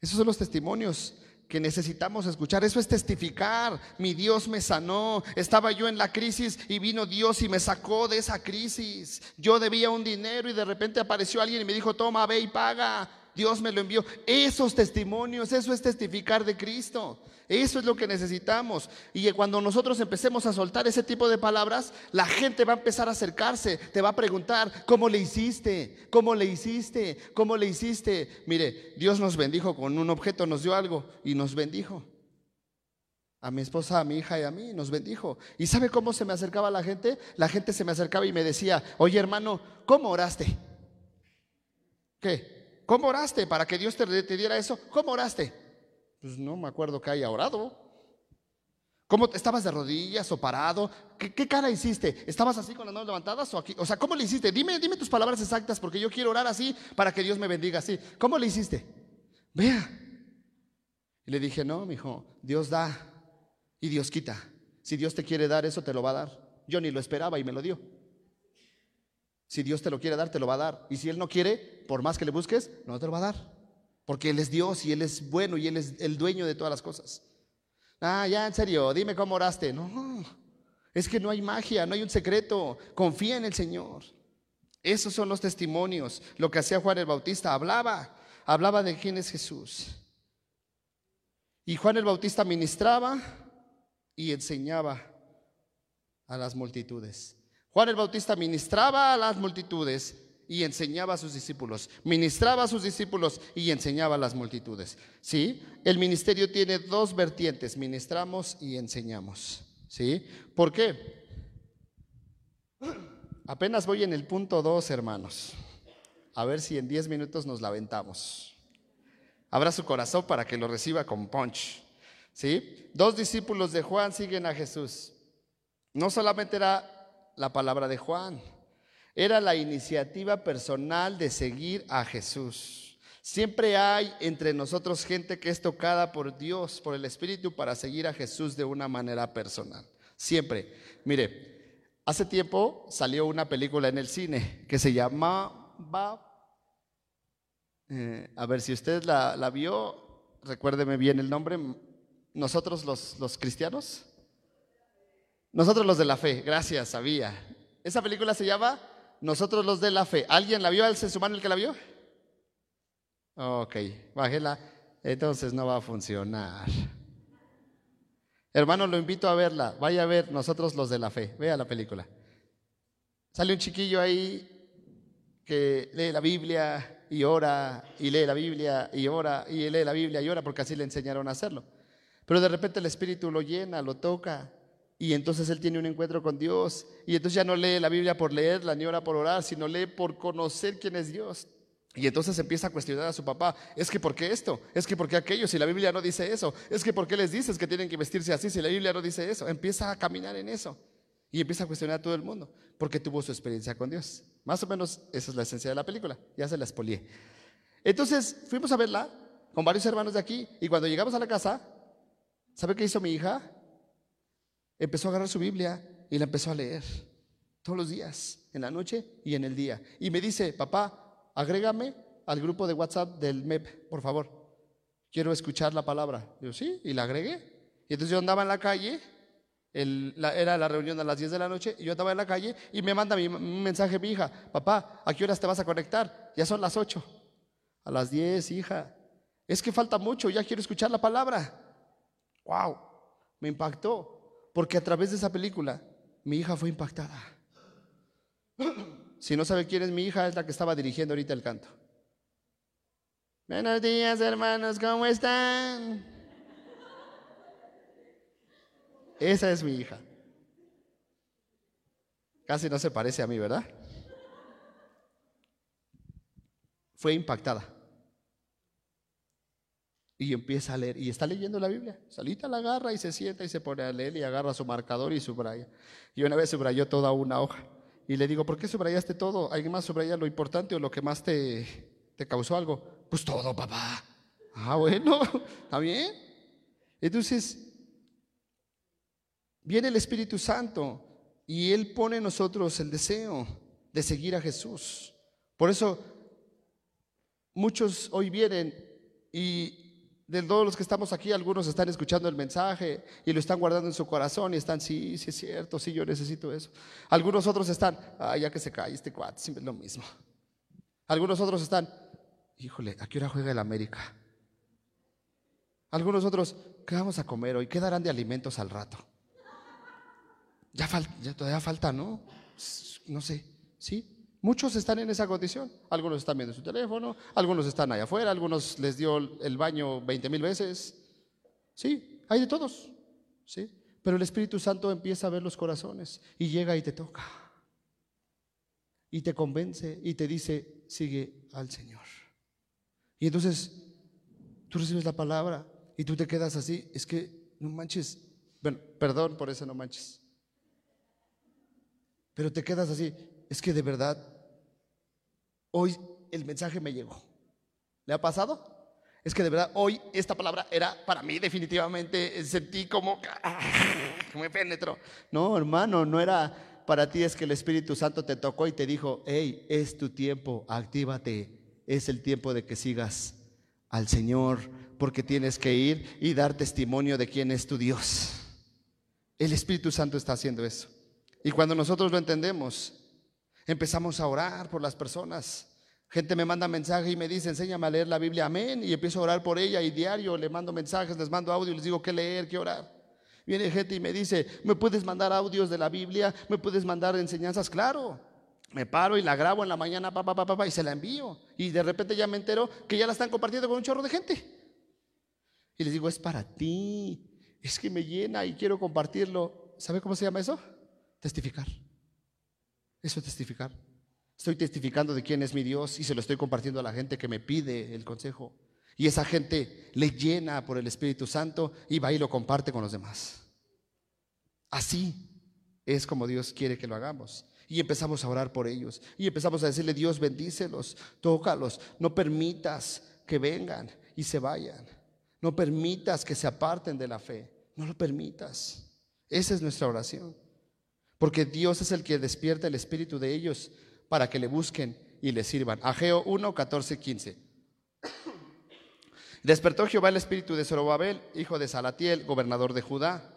[SPEAKER 2] Esos son los testimonios que necesitamos escuchar. Eso es testificar. Mi Dios me sanó. Estaba yo en la crisis y vino Dios y me sacó de esa crisis. Yo debía un dinero y de repente apareció alguien y me dijo, toma, ve y paga. Dios me lo envió. Esos testimonios, eso es testificar de Cristo. Eso es lo que necesitamos. Y cuando nosotros empecemos a soltar ese tipo de palabras, la gente va a empezar a acercarse, te va a preguntar, ¿cómo le hiciste? ¿Cómo le hiciste? ¿Cómo le hiciste? Mire, Dios nos bendijo con un objeto, nos dio algo y nos bendijo. A mi esposa, a mi hija y a mí nos bendijo. ¿Y sabe cómo se me acercaba la gente? La gente se me acercaba y me decía, oye hermano, ¿cómo oraste? ¿Qué? ¿Cómo oraste para que Dios te, diera eso? ¿Cómo oraste? Pues no me acuerdo que haya orado. ¿Cómo estabas de rodillas o parado? ¿Qué, cara hiciste? ¿Estabas así con las manos levantadas o aquí? O sea, ¿cómo le hiciste? Dime, dime tus palabras exactas porque yo quiero orar así para que Dios me bendiga así. ¿Cómo le hiciste? Vea. Y le dije, no, mi hijo, Dios da y Dios quita. Si Dios te quiere dar eso, te lo va a dar. Yo ni lo esperaba y me lo dio. Si Dios te lo quiere dar, te lo va a dar. Y si Él no quiere, por más que le busques, no te lo va a dar. Porque Él es Dios y Él es bueno y Él es el dueño de todas las cosas. Ah, ya, en serio, dime cómo oraste. No, es que no hay magia, no hay un secreto. Confía en el Señor. Esos son los testimonios. Lo que hacía Juan el Bautista, hablaba, hablaba de quién es Jesús. Y Juan el Bautista ministraba y enseñaba a las multitudes. Juan el Bautista ministraba a las multitudes y enseñaba a sus discípulos, ministraba a sus discípulos y enseñaba a las multitudes. ¿Sí? El ministerio tiene dos vertientes, ministramos y enseñamos. ¿Sí? ¿Por qué? Apenas voy en el punto dos, hermanos. A ver si en diez minutos nos la aventamos. Abra su corazón para que lo reciba con punch. ¿Sí? Dos discípulos de Juan siguen a Jesús. No solamente era la palabra de Juan, era la iniciativa personal de seguir a Jesús. Siempre hay entre nosotros gente que es tocada por Dios, por el Espíritu, para seguir a Jesús de una manera personal. Siempre. Mire, hace tiempo salió una película en el cine que se llamaba, eh, a ver si usted la, vio, recuérdeme bien el nombre, nosotros los, los cristianos. Nosotros los de la fe, gracias, sabía. Esa película se llama nosotros los de la fe. ¿Alguien la vio? ¿El ser humano el que la vio? Ok, bájela. Entonces no va a funcionar. Hermano, lo invito a verla. Vaya a ver nosotros los de la fe. Vea la película. Sale un chiquillo ahí que lee la Biblia y ora, y lee la Biblia y ora, y lee la Biblia y ora, porque así le enseñaron a hacerlo. Pero de repente el Espíritu lo llena, lo toca, y entonces él tiene un encuentro con Dios. Y entonces ya no lee la Biblia por leerla ni ora por orar, sino lee por conocer quién es Dios. Y entonces empieza a cuestionar a su papá, es que ¿por qué esto? Es que ¿por qué aquello? Si la Biblia no dice eso, es que ¿por qué les dices que tienen que vestirse así si la Biblia no dice eso? Empieza a caminar en eso y empieza a cuestionar a todo el mundo porque tuvo su experiencia con Dios. Más o menos esa es la esencia de la película, ya se la expolié. Entonces fuimos a verla con varios hermanos de aquí y cuando llegamos a la casa, ¿sabe qué hizo mi hija? Empezó a agarrar su Biblia y la empezó a leer todos los días, en la noche y en el día. Y me dice, papá, agrégame al grupo de WhatsApp del MEP, por favor. Quiero escuchar la palabra. Yo, sí, y la agregué. Y entonces yo andaba en la calle, era la reunión a las 10 de la noche, y yo andaba en la calle y me manda un mensaje mi hija, papá, ¿a qué horas te vas a conectar? Ya son las 8. A las 10, hija. Es que falta mucho, ya quiero escuchar la palabra. ¡Wow! Me impactó, porque a través de esa película mi hija fue impactada. Si no sabe quién es mi hija, es la que estaba dirigiendo ahorita el canto. Buenos días, hermanos, ¿cómo están? Esa es mi hija. Casi no se parece a mí, ¿verdad? Fue impactada. Y empieza a leer, y está leyendo la Biblia. Salita la agarra y se sienta y se pone a leer y agarra su marcador y subraya. Y una vez subrayó toda una hoja. Y le digo, ¿por qué subrayaste todo? ¿Alguien más subraya lo importante o lo que más te, te causó algo? Pues todo, papá. Ah, bueno, [laughs] ¿está bien? Entonces, viene el Espíritu Santo y Él pone en nosotros el deseo de seguir a Jesús. Por eso, muchos hoy vienen y de todos los que estamos aquí, algunos están escuchando el mensaje y lo están guardando en su corazón y están, sí, sí es cierto, sí, yo necesito eso. Algunos otros están, ay, ya que se cae este cuate, siempre es lo mismo. Algunos otros están, híjole, ¿a qué hora juega el América? Algunos otros, ¿qué vamos a comer hoy? ¿Qué darán de alimentos al rato? Ya, falta, ya todavía falta, ¿no? No sé, ¿sí? Muchos están en esa condición. Algunos están viendo su teléfono, algunos están allá afuera, algunos les dio el baño 20 mil veces. Sí, hay de todos. Sí, pero el Espíritu Santo empieza a ver los corazones y llega y te toca. Y te convence y te dice, sigue al Señor. Y entonces tú recibes la palabra y tú te quedas así. Es que no manches. Bueno, perdón por eso no manches. Pero te quedas así. Es que de verdad hoy el mensaje me llegó. ¿Le ha pasado? Es que de verdad hoy esta palabra era para mí definitivamente, sentí como [laughs] que me penetró. No, hermano, no era para ti, es que el Espíritu Santo te tocó y te dijo, hey, es tu tiempo, actívate, es el tiempo de que sigas al Señor, porque tienes que ir y dar testimonio de quién es tu Dios. El Espíritu Santo está haciendo eso. Y cuando nosotros lo entendemos, Empezamos a orar por las personas. Gente me manda mensaje y me dice, enséñame a leer la Biblia, amén. Y empiezo a orar por ella y diario le mando mensajes, les mando audio y les digo qué leer, qué orar. Viene gente y me dice, ¿me puedes mandar audios de la Biblia? ¿Me puedes mandar enseñanzas? Claro. Me paro y la grabo en la mañana, papá, papá, papá, y se la envío. Y de repente ya me entero que ya la están compartiendo con un chorro de gente. Y les digo, es para ti. Es que me llena y quiero compartirlo. ¿Sabe cómo se llama eso? Testificar. Eso es testificar. Estoy testificando de quién es mi Dios y se lo estoy compartiendo a la gente que me pide el consejo. Y esa gente le llena por el Espíritu Santo y va y lo comparte con los demás. Así es como Dios quiere que lo hagamos. Y empezamos a orar por ellos. Y empezamos a decirle, Dios bendícelos, tócalos, no permitas que vengan y se vayan. No permitas que se aparten de la fe. No lo permitas. Esa es nuestra oración. Porque Dios es el que despierta el espíritu de ellos para que le busquen y le sirvan. Ageo 1, 14, 15. Despertó Jehová el espíritu de Zorobabel, hijo de Salatiel, gobernador de Judá.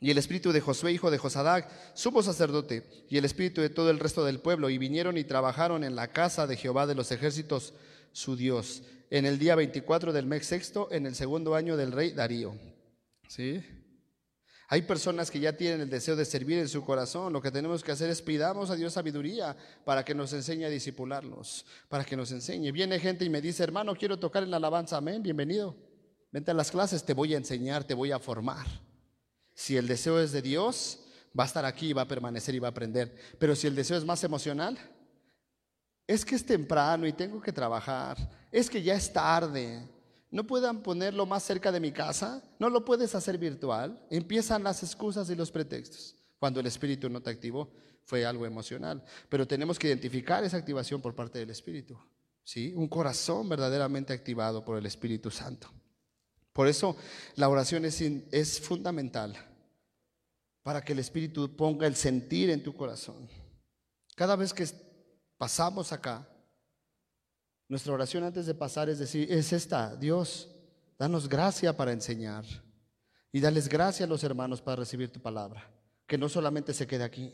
[SPEAKER 2] Y el espíritu de Josué, hijo de Josadac, sumo sacerdote, y el espíritu de todo el resto del pueblo, y vinieron y trabajaron en la casa de Jehová de los ejércitos, su Dios, en el día 24 del mes sexto, en el segundo año del rey Darío. ¿Sí? Hay personas que ya tienen el deseo de servir en su corazón. Lo que tenemos que hacer es pidamos a Dios sabiduría para que nos enseñe a disipularlos, para que nos enseñe. Viene gente y me dice, hermano, quiero tocar en la alabanza. Amén, bienvenido. Vente a las clases, te voy a enseñar, te voy a formar. Si el deseo es de Dios, va a estar aquí, va a permanecer y va a aprender. Pero si el deseo es más emocional, es que es temprano y tengo que trabajar, es que ya es tarde. ¿No puedan ponerlo más cerca de mi casa? ¿No lo puedes hacer virtual? Empiezan las excusas y los pretextos. Cuando el Espíritu no te activó, fue algo emocional. Pero tenemos que identificar esa activación por parte del Espíritu. ¿sí? Un corazón verdaderamente activado por el Espíritu Santo. Por eso la oración es, es fundamental para que el Espíritu ponga el sentir en tu corazón. Cada vez que pasamos acá, nuestra oración antes de pasar es decir, es esta, Dios, danos gracia para enseñar y dales gracia a los hermanos para recibir tu palabra, que no solamente se quede aquí,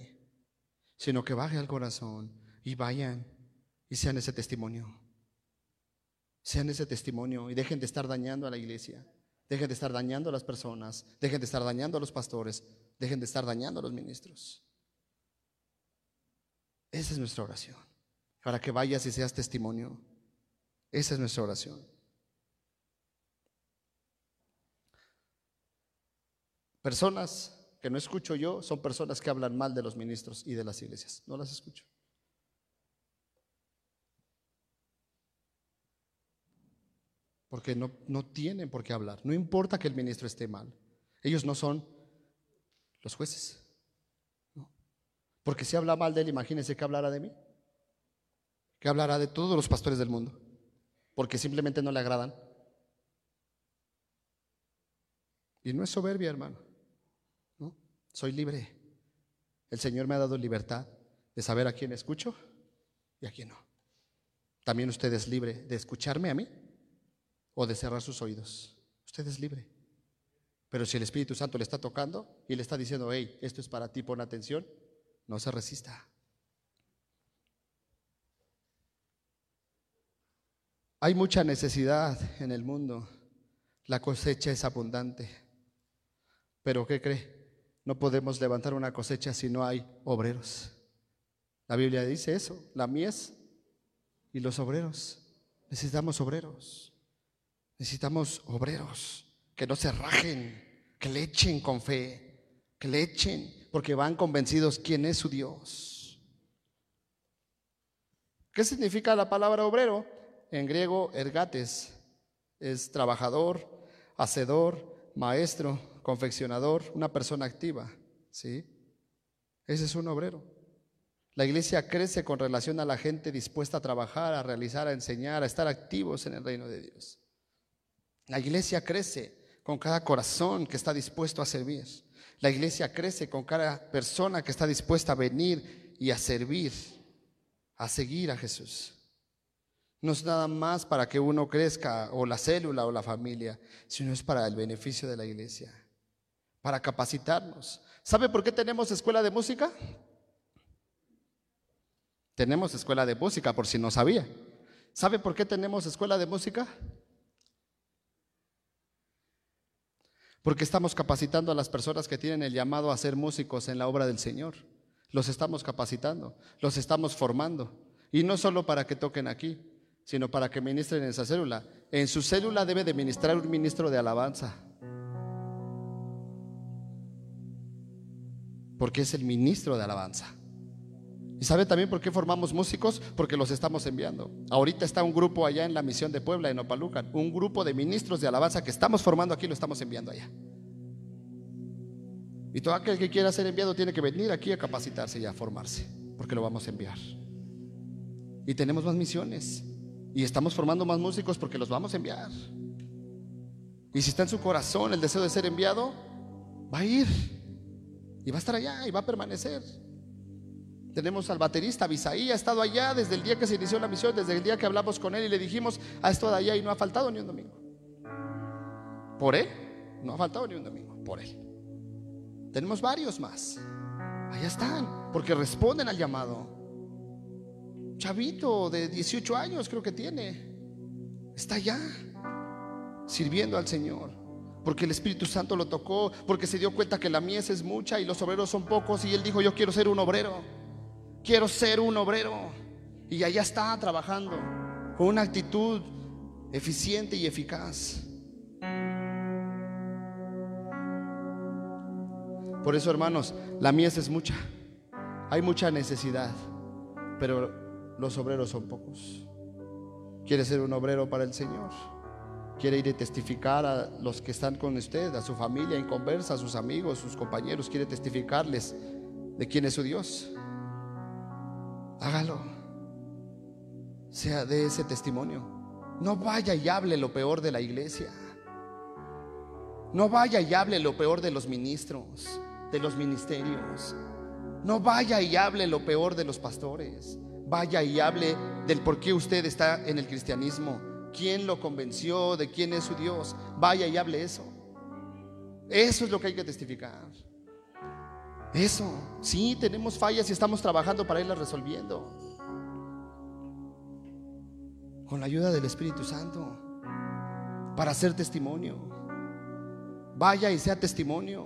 [SPEAKER 2] sino que baje al corazón y vayan y sean ese testimonio. Sean ese testimonio y dejen de estar dañando a la iglesia, dejen de estar dañando a las personas, dejen de estar dañando a los pastores, dejen de estar dañando a los ministros. Esa es nuestra oración, para que vayas y seas testimonio. Esa es nuestra oración. Personas que no escucho yo son personas que hablan mal de los ministros y de las iglesias. No las escucho. Porque no, no tienen por qué hablar. No importa que el ministro esté mal. Ellos no son los jueces. Porque si habla mal de él, imagínense que hablará de mí. Que hablará de todos los pastores del mundo. Porque simplemente no le agradan. Y no es soberbia, hermano. ¿no? Soy libre. El Señor me ha dado libertad de saber a quién escucho y a quién no. También usted es libre de escucharme a mí o de cerrar sus oídos. Usted es libre. Pero si el Espíritu Santo le está tocando y le está diciendo, hey, esto es para ti, pon atención, no se resista. Hay mucha necesidad en el mundo. La cosecha es abundante. Pero ¿qué cree? No podemos levantar una cosecha si no hay obreros. La Biblia dice eso, la mies y los obreros. Necesitamos obreros. Necesitamos obreros que no se rajen, que le echen con fe, que le echen porque van convencidos quién es su Dios. ¿Qué significa la palabra obrero? En griego, ergates, es trabajador, hacedor, maestro, confeccionador, una persona activa. ¿sí? Ese es un obrero. La iglesia crece con relación a la gente dispuesta a trabajar, a realizar, a enseñar, a estar activos en el reino de Dios. La iglesia crece con cada corazón que está dispuesto a servir. La iglesia crece con cada persona que está dispuesta a venir y a servir, a seguir a Jesús. No es nada más para que uno crezca o la célula o la familia, sino es para el beneficio de la iglesia, para capacitarnos. ¿Sabe por qué tenemos escuela de música? Tenemos escuela de música, por si no sabía. ¿Sabe por qué tenemos escuela de música? Porque estamos capacitando a las personas que tienen el llamado a ser músicos en la obra del Señor. Los estamos capacitando, los estamos formando. Y no solo para que toquen aquí, sino para que ministren en esa célula. En su célula debe de ministrar un ministro de alabanza. Porque es el ministro de alabanza. ¿Y sabe también por qué formamos músicos? Porque los estamos enviando. Ahorita está un grupo allá en la misión de Puebla, en Opalucan, un grupo de ministros de alabanza que estamos formando aquí, lo estamos enviando allá. Y todo aquel que quiera ser enviado tiene que venir aquí a capacitarse y a formarse, porque lo vamos a enviar. Y tenemos más misiones. Y estamos formando más músicos porque los vamos a enviar. Y si está en su corazón el deseo de ser enviado, va a ir. Y va a estar allá y va a permanecer. Tenemos al baterista Bisaí, ha estado allá desde el día que se inició la misión, desde el día que hablamos con él y le dijimos, ha estado allá y no ha faltado ni un domingo. Por él, no ha faltado ni un domingo, por él. Tenemos varios más. Allá están, porque responden al llamado. Chavito de 18 años creo que tiene. Está allá, sirviendo al Señor. Porque el Espíritu Santo lo tocó, porque se dio cuenta que la mies es mucha y los obreros son pocos. Y él dijo, yo quiero ser un obrero quiero ser un obrero. Y allá está trabajando con una actitud eficiente y eficaz. Por eso, hermanos, la mies es mucha. Hay mucha necesidad. Pero los obreros son pocos. Quiere ser un obrero para el Señor. Quiere ir a testificar a los que están con usted, a su familia en conversa, a sus amigos, sus compañeros. Quiere testificarles de quién es su Dios. Hágalo. Sea de ese testimonio. No vaya y hable lo peor de la iglesia. No vaya y hable lo peor de los ministros, de los ministerios. No vaya y hable lo peor de los pastores. Vaya y hable del por qué usted está en el cristianismo. ¿Quién lo convenció? ¿De quién es su Dios? Vaya y hable eso. Eso es lo que hay que testificar. Eso. Sí, tenemos fallas y estamos trabajando para irlas resolviendo. Con la ayuda del Espíritu Santo. Para hacer testimonio. Vaya y sea testimonio.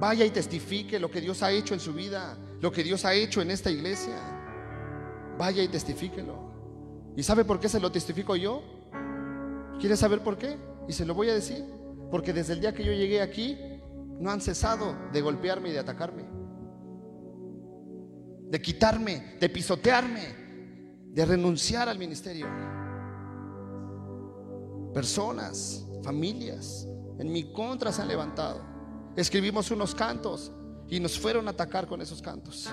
[SPEAKER 2] Vaya y testifique lo que Dios ha hecho en su vida, lo que Dios ha hecho en esta iglesia. Vaya y testifíquelo. ¿Y sabe por qué se lo testifico yo? ¿Quiere saber por qué? Y se lo voy a decir. Porque desde el día que yo llegué aquí, no han cesado de golpearme y de atacarme. De quitarme, de pisotearme, de renunciar al ministerio. Personas, familias, en mi contra se han levantado escribimos unos cantos y nos fueron a atacar con esos cantos.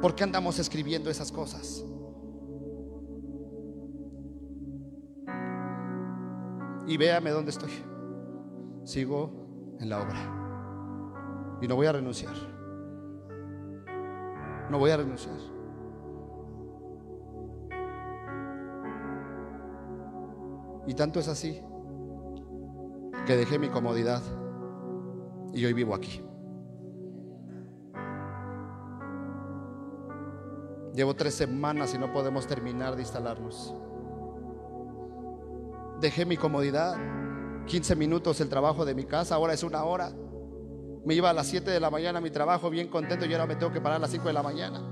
[SPEAKER 2] ¿Por qué andamos escribiendo esas cosas? Y véame dónde estoy. Sigo en la obra. Y no voy a renunciar. No voy a renunciar. Y tanto es así que dejé mi comodidad y hoy vivo aquí. Llevo tres semanas y no podemos terminar de instalarnos. Dejé mi comodidad, 15 minutos el trabajo de mi casa, ahora es una hora. Me iba a las 7 de la mañana a mi trabajo bien contento y ahora me tengo que parar a las 5 de la mañana.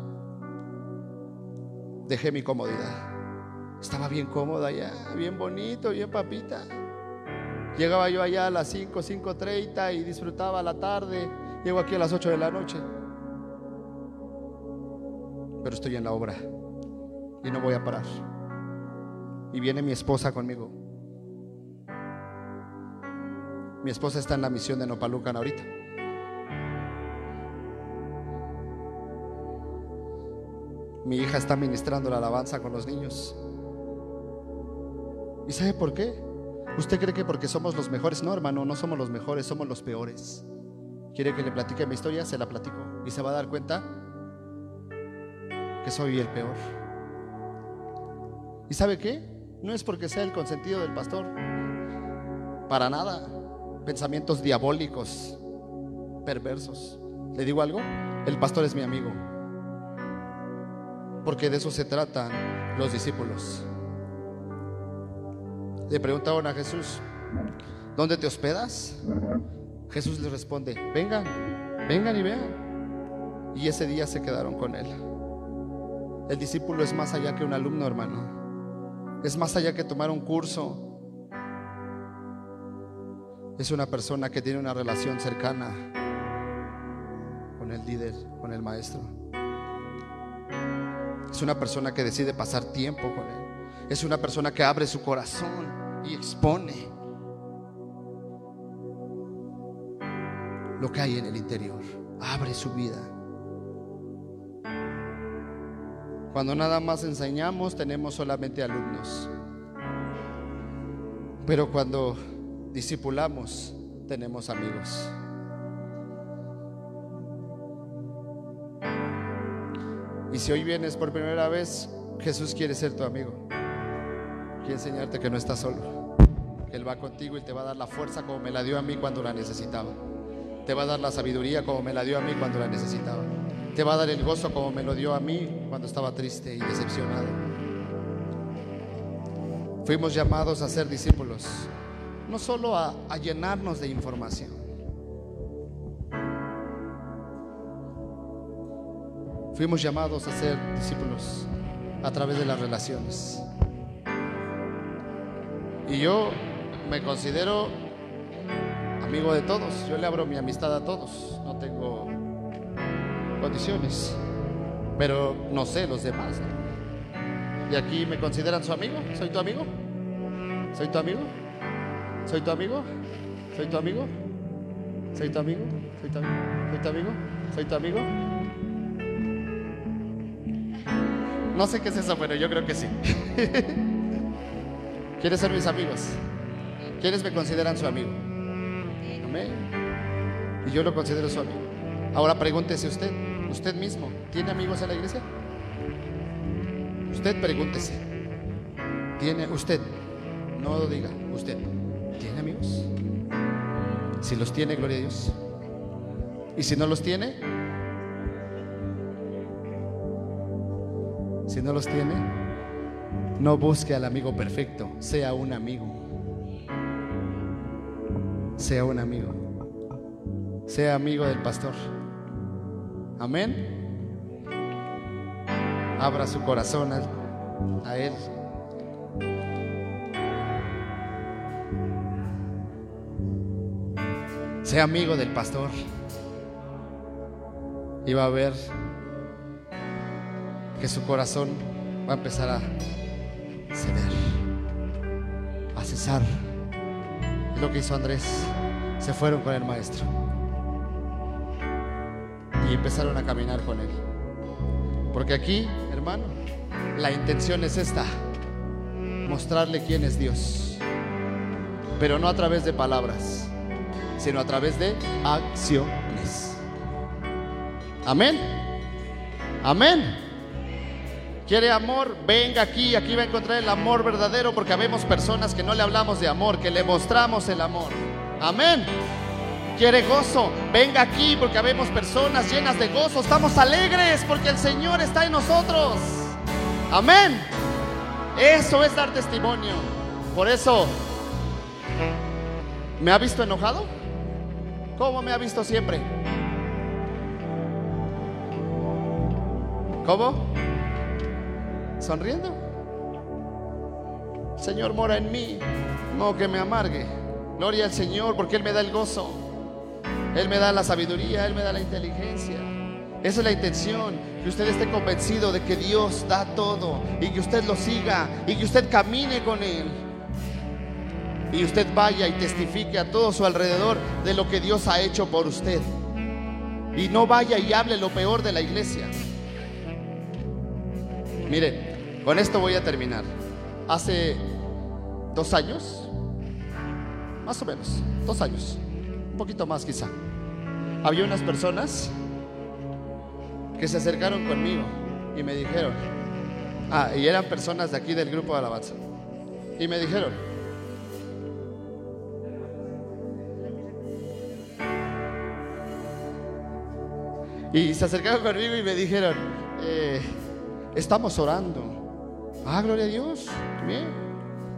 [SPEAKER 2] Dejé mi comodidad. Estaba bien cómoda ya, bien bonito, bien papita. Llegaba yo allá a las 5, 5.30 y disfrutaba la tarde. Llego aquí a las 8 de la noche. Pero estoy en la obra y no voy a parar. Y viene mi esposa conmigo. Mi esposa está en la misión de Nopalucan ahorita. Mi hija está ministrando la alabanza con los niños. ¿Y sabe por qué? ¿Usted cree que porque somos los mejores? No, hermano, no somos los mejores, somos los peores. ¿Quiere que le platique mi historia? Se la platico. Y se va a dar cuenta que soy el peor. ¿Y sabe qué? No es porque sea el consentido del pastor. Para nada. Pensamientos diabólicos, perversos. ¿Le digo algo? El pastor es mi amigo. Porque de eso se tratan los discípulos. Le preguntaron a Jesús, ¿dónde te hospedas? Jesús les responde, vengan, vengan y vean. Y ese día se quedaron con él. El discípulo es más allá que un alumno, hermano. Es más allá que tomar un curso. Es una persona que tiene una relación cercana con el líder, con el maestro. Es una persona que decide pasar tiempo con él. Es una persona que abre su corazón y expone lo que hay en el interior. Abre su vida. Cuando nada más enseñamos tenemos solamente alumnos. Pero cuando discipulamos tenemos amigos. Y si hoy vienes por primera vez, Jesús quiere ser tu amigo enseñarte que no estás solo. Que Él va contigo y te va a dar la fuerza como me la dio a mí cuando la necesitaba. Te va a dar la sabiduría como me la dio a mí cuando la necesitaba. Te va a dar el gozo como me lo dio a mí cuando estaba triste y decepcionado. Fuimos llamados a ser discípulos, no solo a, llenarnos de información. Fuimos llamados a ser discípulos a través de las relaciones. Y yo me considero amigo de todos. Yo le abro mi amistad a todos. No tengo condiciones. Pero no sé los demás. de aquí me consideran su amigo? ¿Soy tu amigo? ¿Soy tu amigo? ¿Soy tu amigo? ¿Soy tu amigo? ¿Soy tu amigo? ¿Soy tu amigo? ¿Soy tu amigo? ¿Soy tu amigo? No sé qué es eso, pero yo creo que sí. [laughs] ¿Quieres ser mis amigos? ¿Quiénes me consideran su amigo? Amén. Y yo lo considero su amigo. Ahora pregúntese usted, usted mismo, ¿tiene amigos en la iglesia? Usted pregúntese. ¿Tiene usted? No lo diga, usted. ¿Tiene amigos? Si los tiene, gloria a Dios. Y si no los tiene, si no los tiene, no busque al amigo perfecto, sea un amigo. Sea un amigo. Sea amigo del pastor. Amén. Abra su corazón a, a Él. Sea amigo del pastor. Y va a ver que su corazón va a empezar a ceder, a cesar. Es lo que hizo Andrés. Se fueron con el maestro. Y empezaron a caminar con él. Porque aquí, hermano, la intención es esta. Mostrarle quién es Dios. Pero no a través de palabras, sino a través de acciones. Amén. Amén. ¿Quiere amor? Venga aquí, aquí va a encontrar el amor verdadero porque habemos personas que no le hablamos de amor, que le mostramos el amor. Amén. ¿Quiere gozo? Venga aquí porque habemos personas llenas de gozo. Estamos alegres porque el Señor está en nosotros. Amén. Eso es dar testimonio. Por eso, ¿me ha visto enojado? ¿Cómo me ha visto siempre? ¿Cómo? Sonriendo. Señor mora en mí, no que me amargue. Gloria al Señor porque Él me da el gozo. Él me da la sabiduría, Él me da la inteligencia. Esa es la intención, que usted esté convencido de que Dios da todo y que usted lo siga y que usted camine con Él. Y usted vaya y testifique a todo su alrededor de lo que Dios ha hecho por usted. Y no vaya y hable lo peor de la iglesia. Mire, con esto voy a terminar. Hace dos años, más o menos, dos años, un poquito más quizá, había unas personas que se acercaron conmigo y me dijeron, ah, y eran personas de aquí del grupo de alabanza, y me dijeron, y se acercaron conmigo y me dijeron, eh, estamos orando. Ah, gloria a Dios, bien.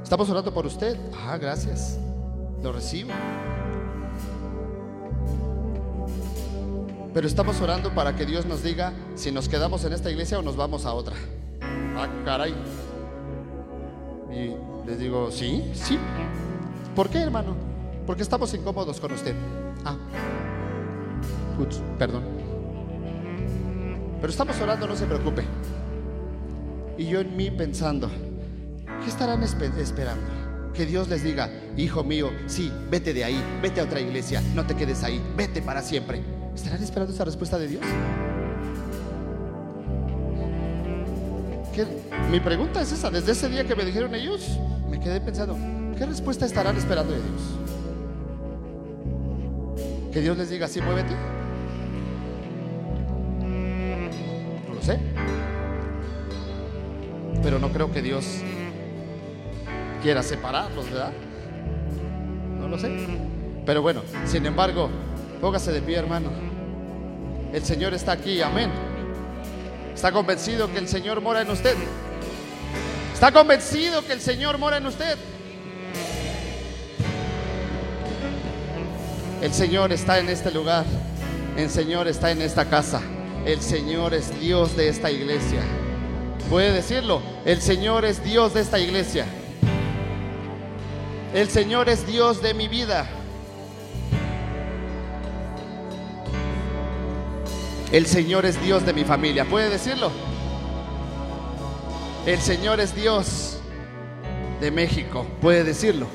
[SPEAKER 2] Estamos orando por usted. Ah, gracias. Lo recibo. Pero estamos orando para que Dios nos diga si nos quedamos en esta iglesia o nos vamos a otra. Ah, caray. Y les digo, sí, sí. ¿Por qué, hermano? Porque estamos incómodos con usted. Ah, perdón. Pero estamos orando, no se preocupe. Y yo en mí pensando, ¿qué estarán espe- esperando? Que Dios les diga, hijo mío, sí, vete de ahí, vete a otra iglesia, no te quedes ahí, vete para siempre. ¿Estarán esperando esa respuesta de Dios? ¿Qué? Mi pregunta es esa, desde ese día que me dijeron ellos, me quedé pensando, ¿qué respuesta estarán esperando de Dios? Que Dios les diga, sí, muévete. Pero no creo que Dios quiera separarlos, ¿verdad? No lo sé. Pero bueno, sin embargo, póngase de pie, hermano. El Señor está aquí, amén. ¿Está convencido que el Señor mora en usted? ¿Está convencido que el Señor mora en usted? El Señor está en este lugar. El Señor está en esta casa. El Señor es Dios de esta iglesia. Puede decirlo, el Señor es Dios de esta iglesia. El Señor es Dios de mi vida. El Señor es Dios de mi familia. ¿Puede decirlo? El Señor es Dios de México, puede decirlo.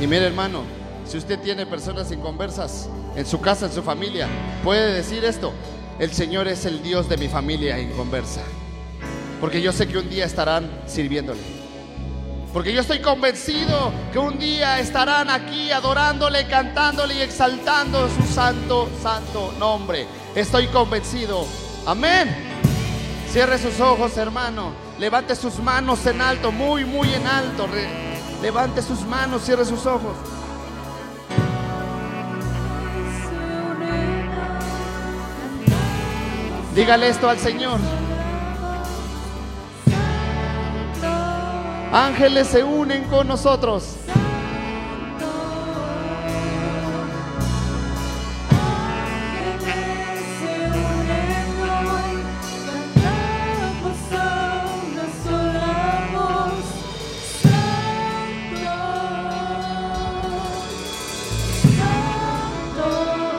[SPEAKER 2] Y mire hermano, si usted tiene personas inconversas en su casa, en su familia, puede decir esto, el Señor es el Dios de mi familia inconversa. Porque yo sé que un día estarán sirviéndole. Porque yo estoy convencido que un día estarán aquí adorándole, cantándole y exaltando su santo, santo nombre. Estoy convencido. Amén. Cierre sus ojos, hermano. Levante sus manos en alto, muy, muy en alto. levante sus manos, cierre sus ojos. Dígale esto al Señor. Ángeles se unen con nosotros.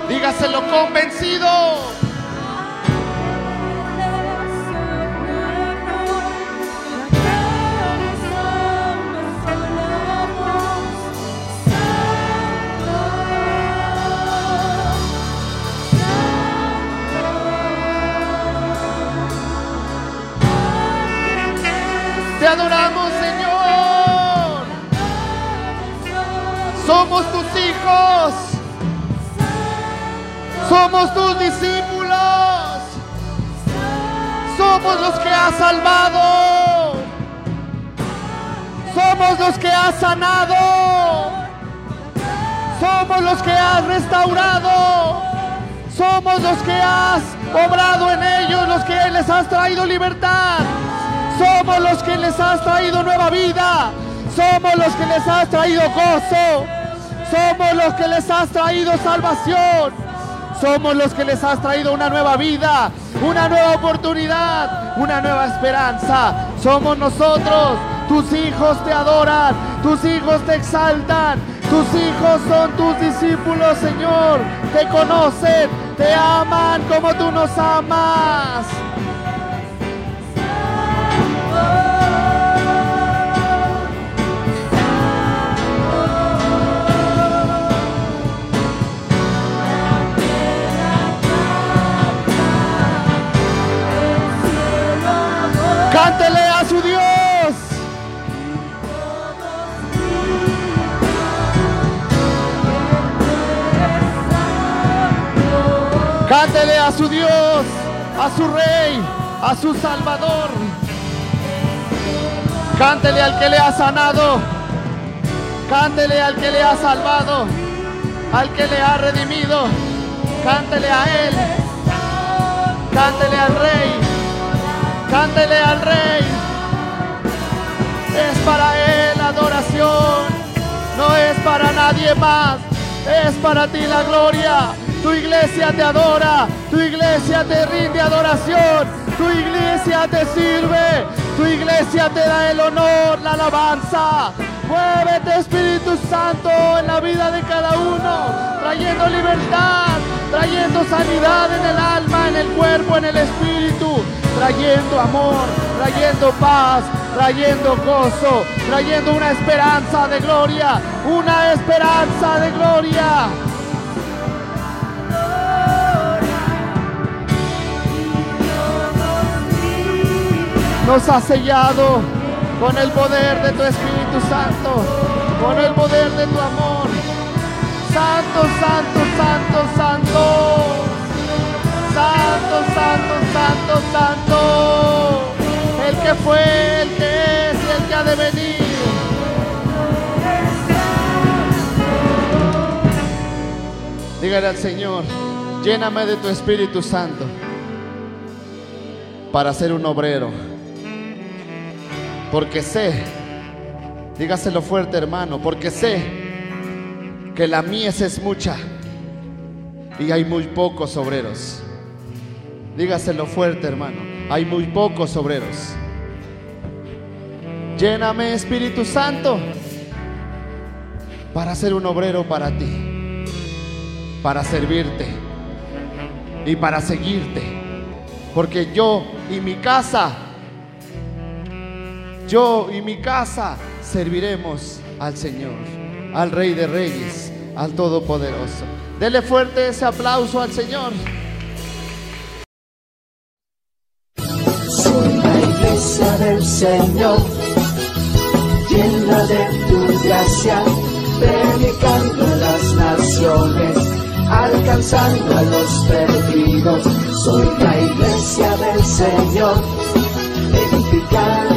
[SPEAKER 2] Dígaselo convencido. Somos tus discípulos. Somos los que has salvado. Somos los que has sanado. Somos los que has restaurado. Somos los que has obrado en ellos, los que les has traído libertad. Somos los que les has traído nueva vida. Somos los que les has traído gozo. Somos los que les has traído salvación. Somos los que les has traído una nueva vida, una nueva oportunidad, una nueva esperanza. Somos nosotros. Tus hijos te adoran, tus hijos te exaltan, tus hijos son tus discípulos, Señor. Te conocen, te aman como tú nos amas. Cántele a su Dios, a su Rey, a su Salvador. Cántele al que le ha sanado. Cántele al que le ha salvado. Al que le ha redimido. Cántele a Él. Cántele al Rey. Cántele al Rey. Es para Él adoración. No es para nadie más. Es para ti la gloria. Tu iglesia te adora. Tu iglesia te rinde adoración. Tu iglesia te sirve. Tu iglesia te da el honor, la alabanza. Muévete Espíritu Santo en la vida de cada uno, trayendo libertad, trayendo sanidad en el alma, en el cuerpo, en el espíritu, trayendo amor, trayendo paz, trayendo gozo, trayendo una esperanza de gloria, una esperanza de gloria. Nos ha sellado con el poder de tu Espíritu Santo, con el poder de tu amor. Santo, santo, santo, santo. Santo, santo, santo, santo. El que fue, el que es y el que ha de venir. Dígale al Señor, lléname de tu Espíritu Santo para ser un obrero. Porque sé, dígaselo fuerte hermano, porque sé que la mies es mucha y hay muy pocos obreros. Dígaselo fuerte, hermano. Hay muy pocos obreros. Lléname, Espíritu Santo, para ser un obrero para ti, para servirte y para seguirte. Porque yo y mi casa yo y mi casa serviremos al Señor, al Rey de Reyes, al Todopoderoso. Dele fuerte ese aplauso al Señor.
[SPEAKER 1] Soy la iglesia del Señor, llena de tu gracia, predicando a las naciones, alcanzando a los perdidos. Soy la iglesia del Señor, edificando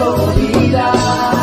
[SPEAKER 1] autoridad.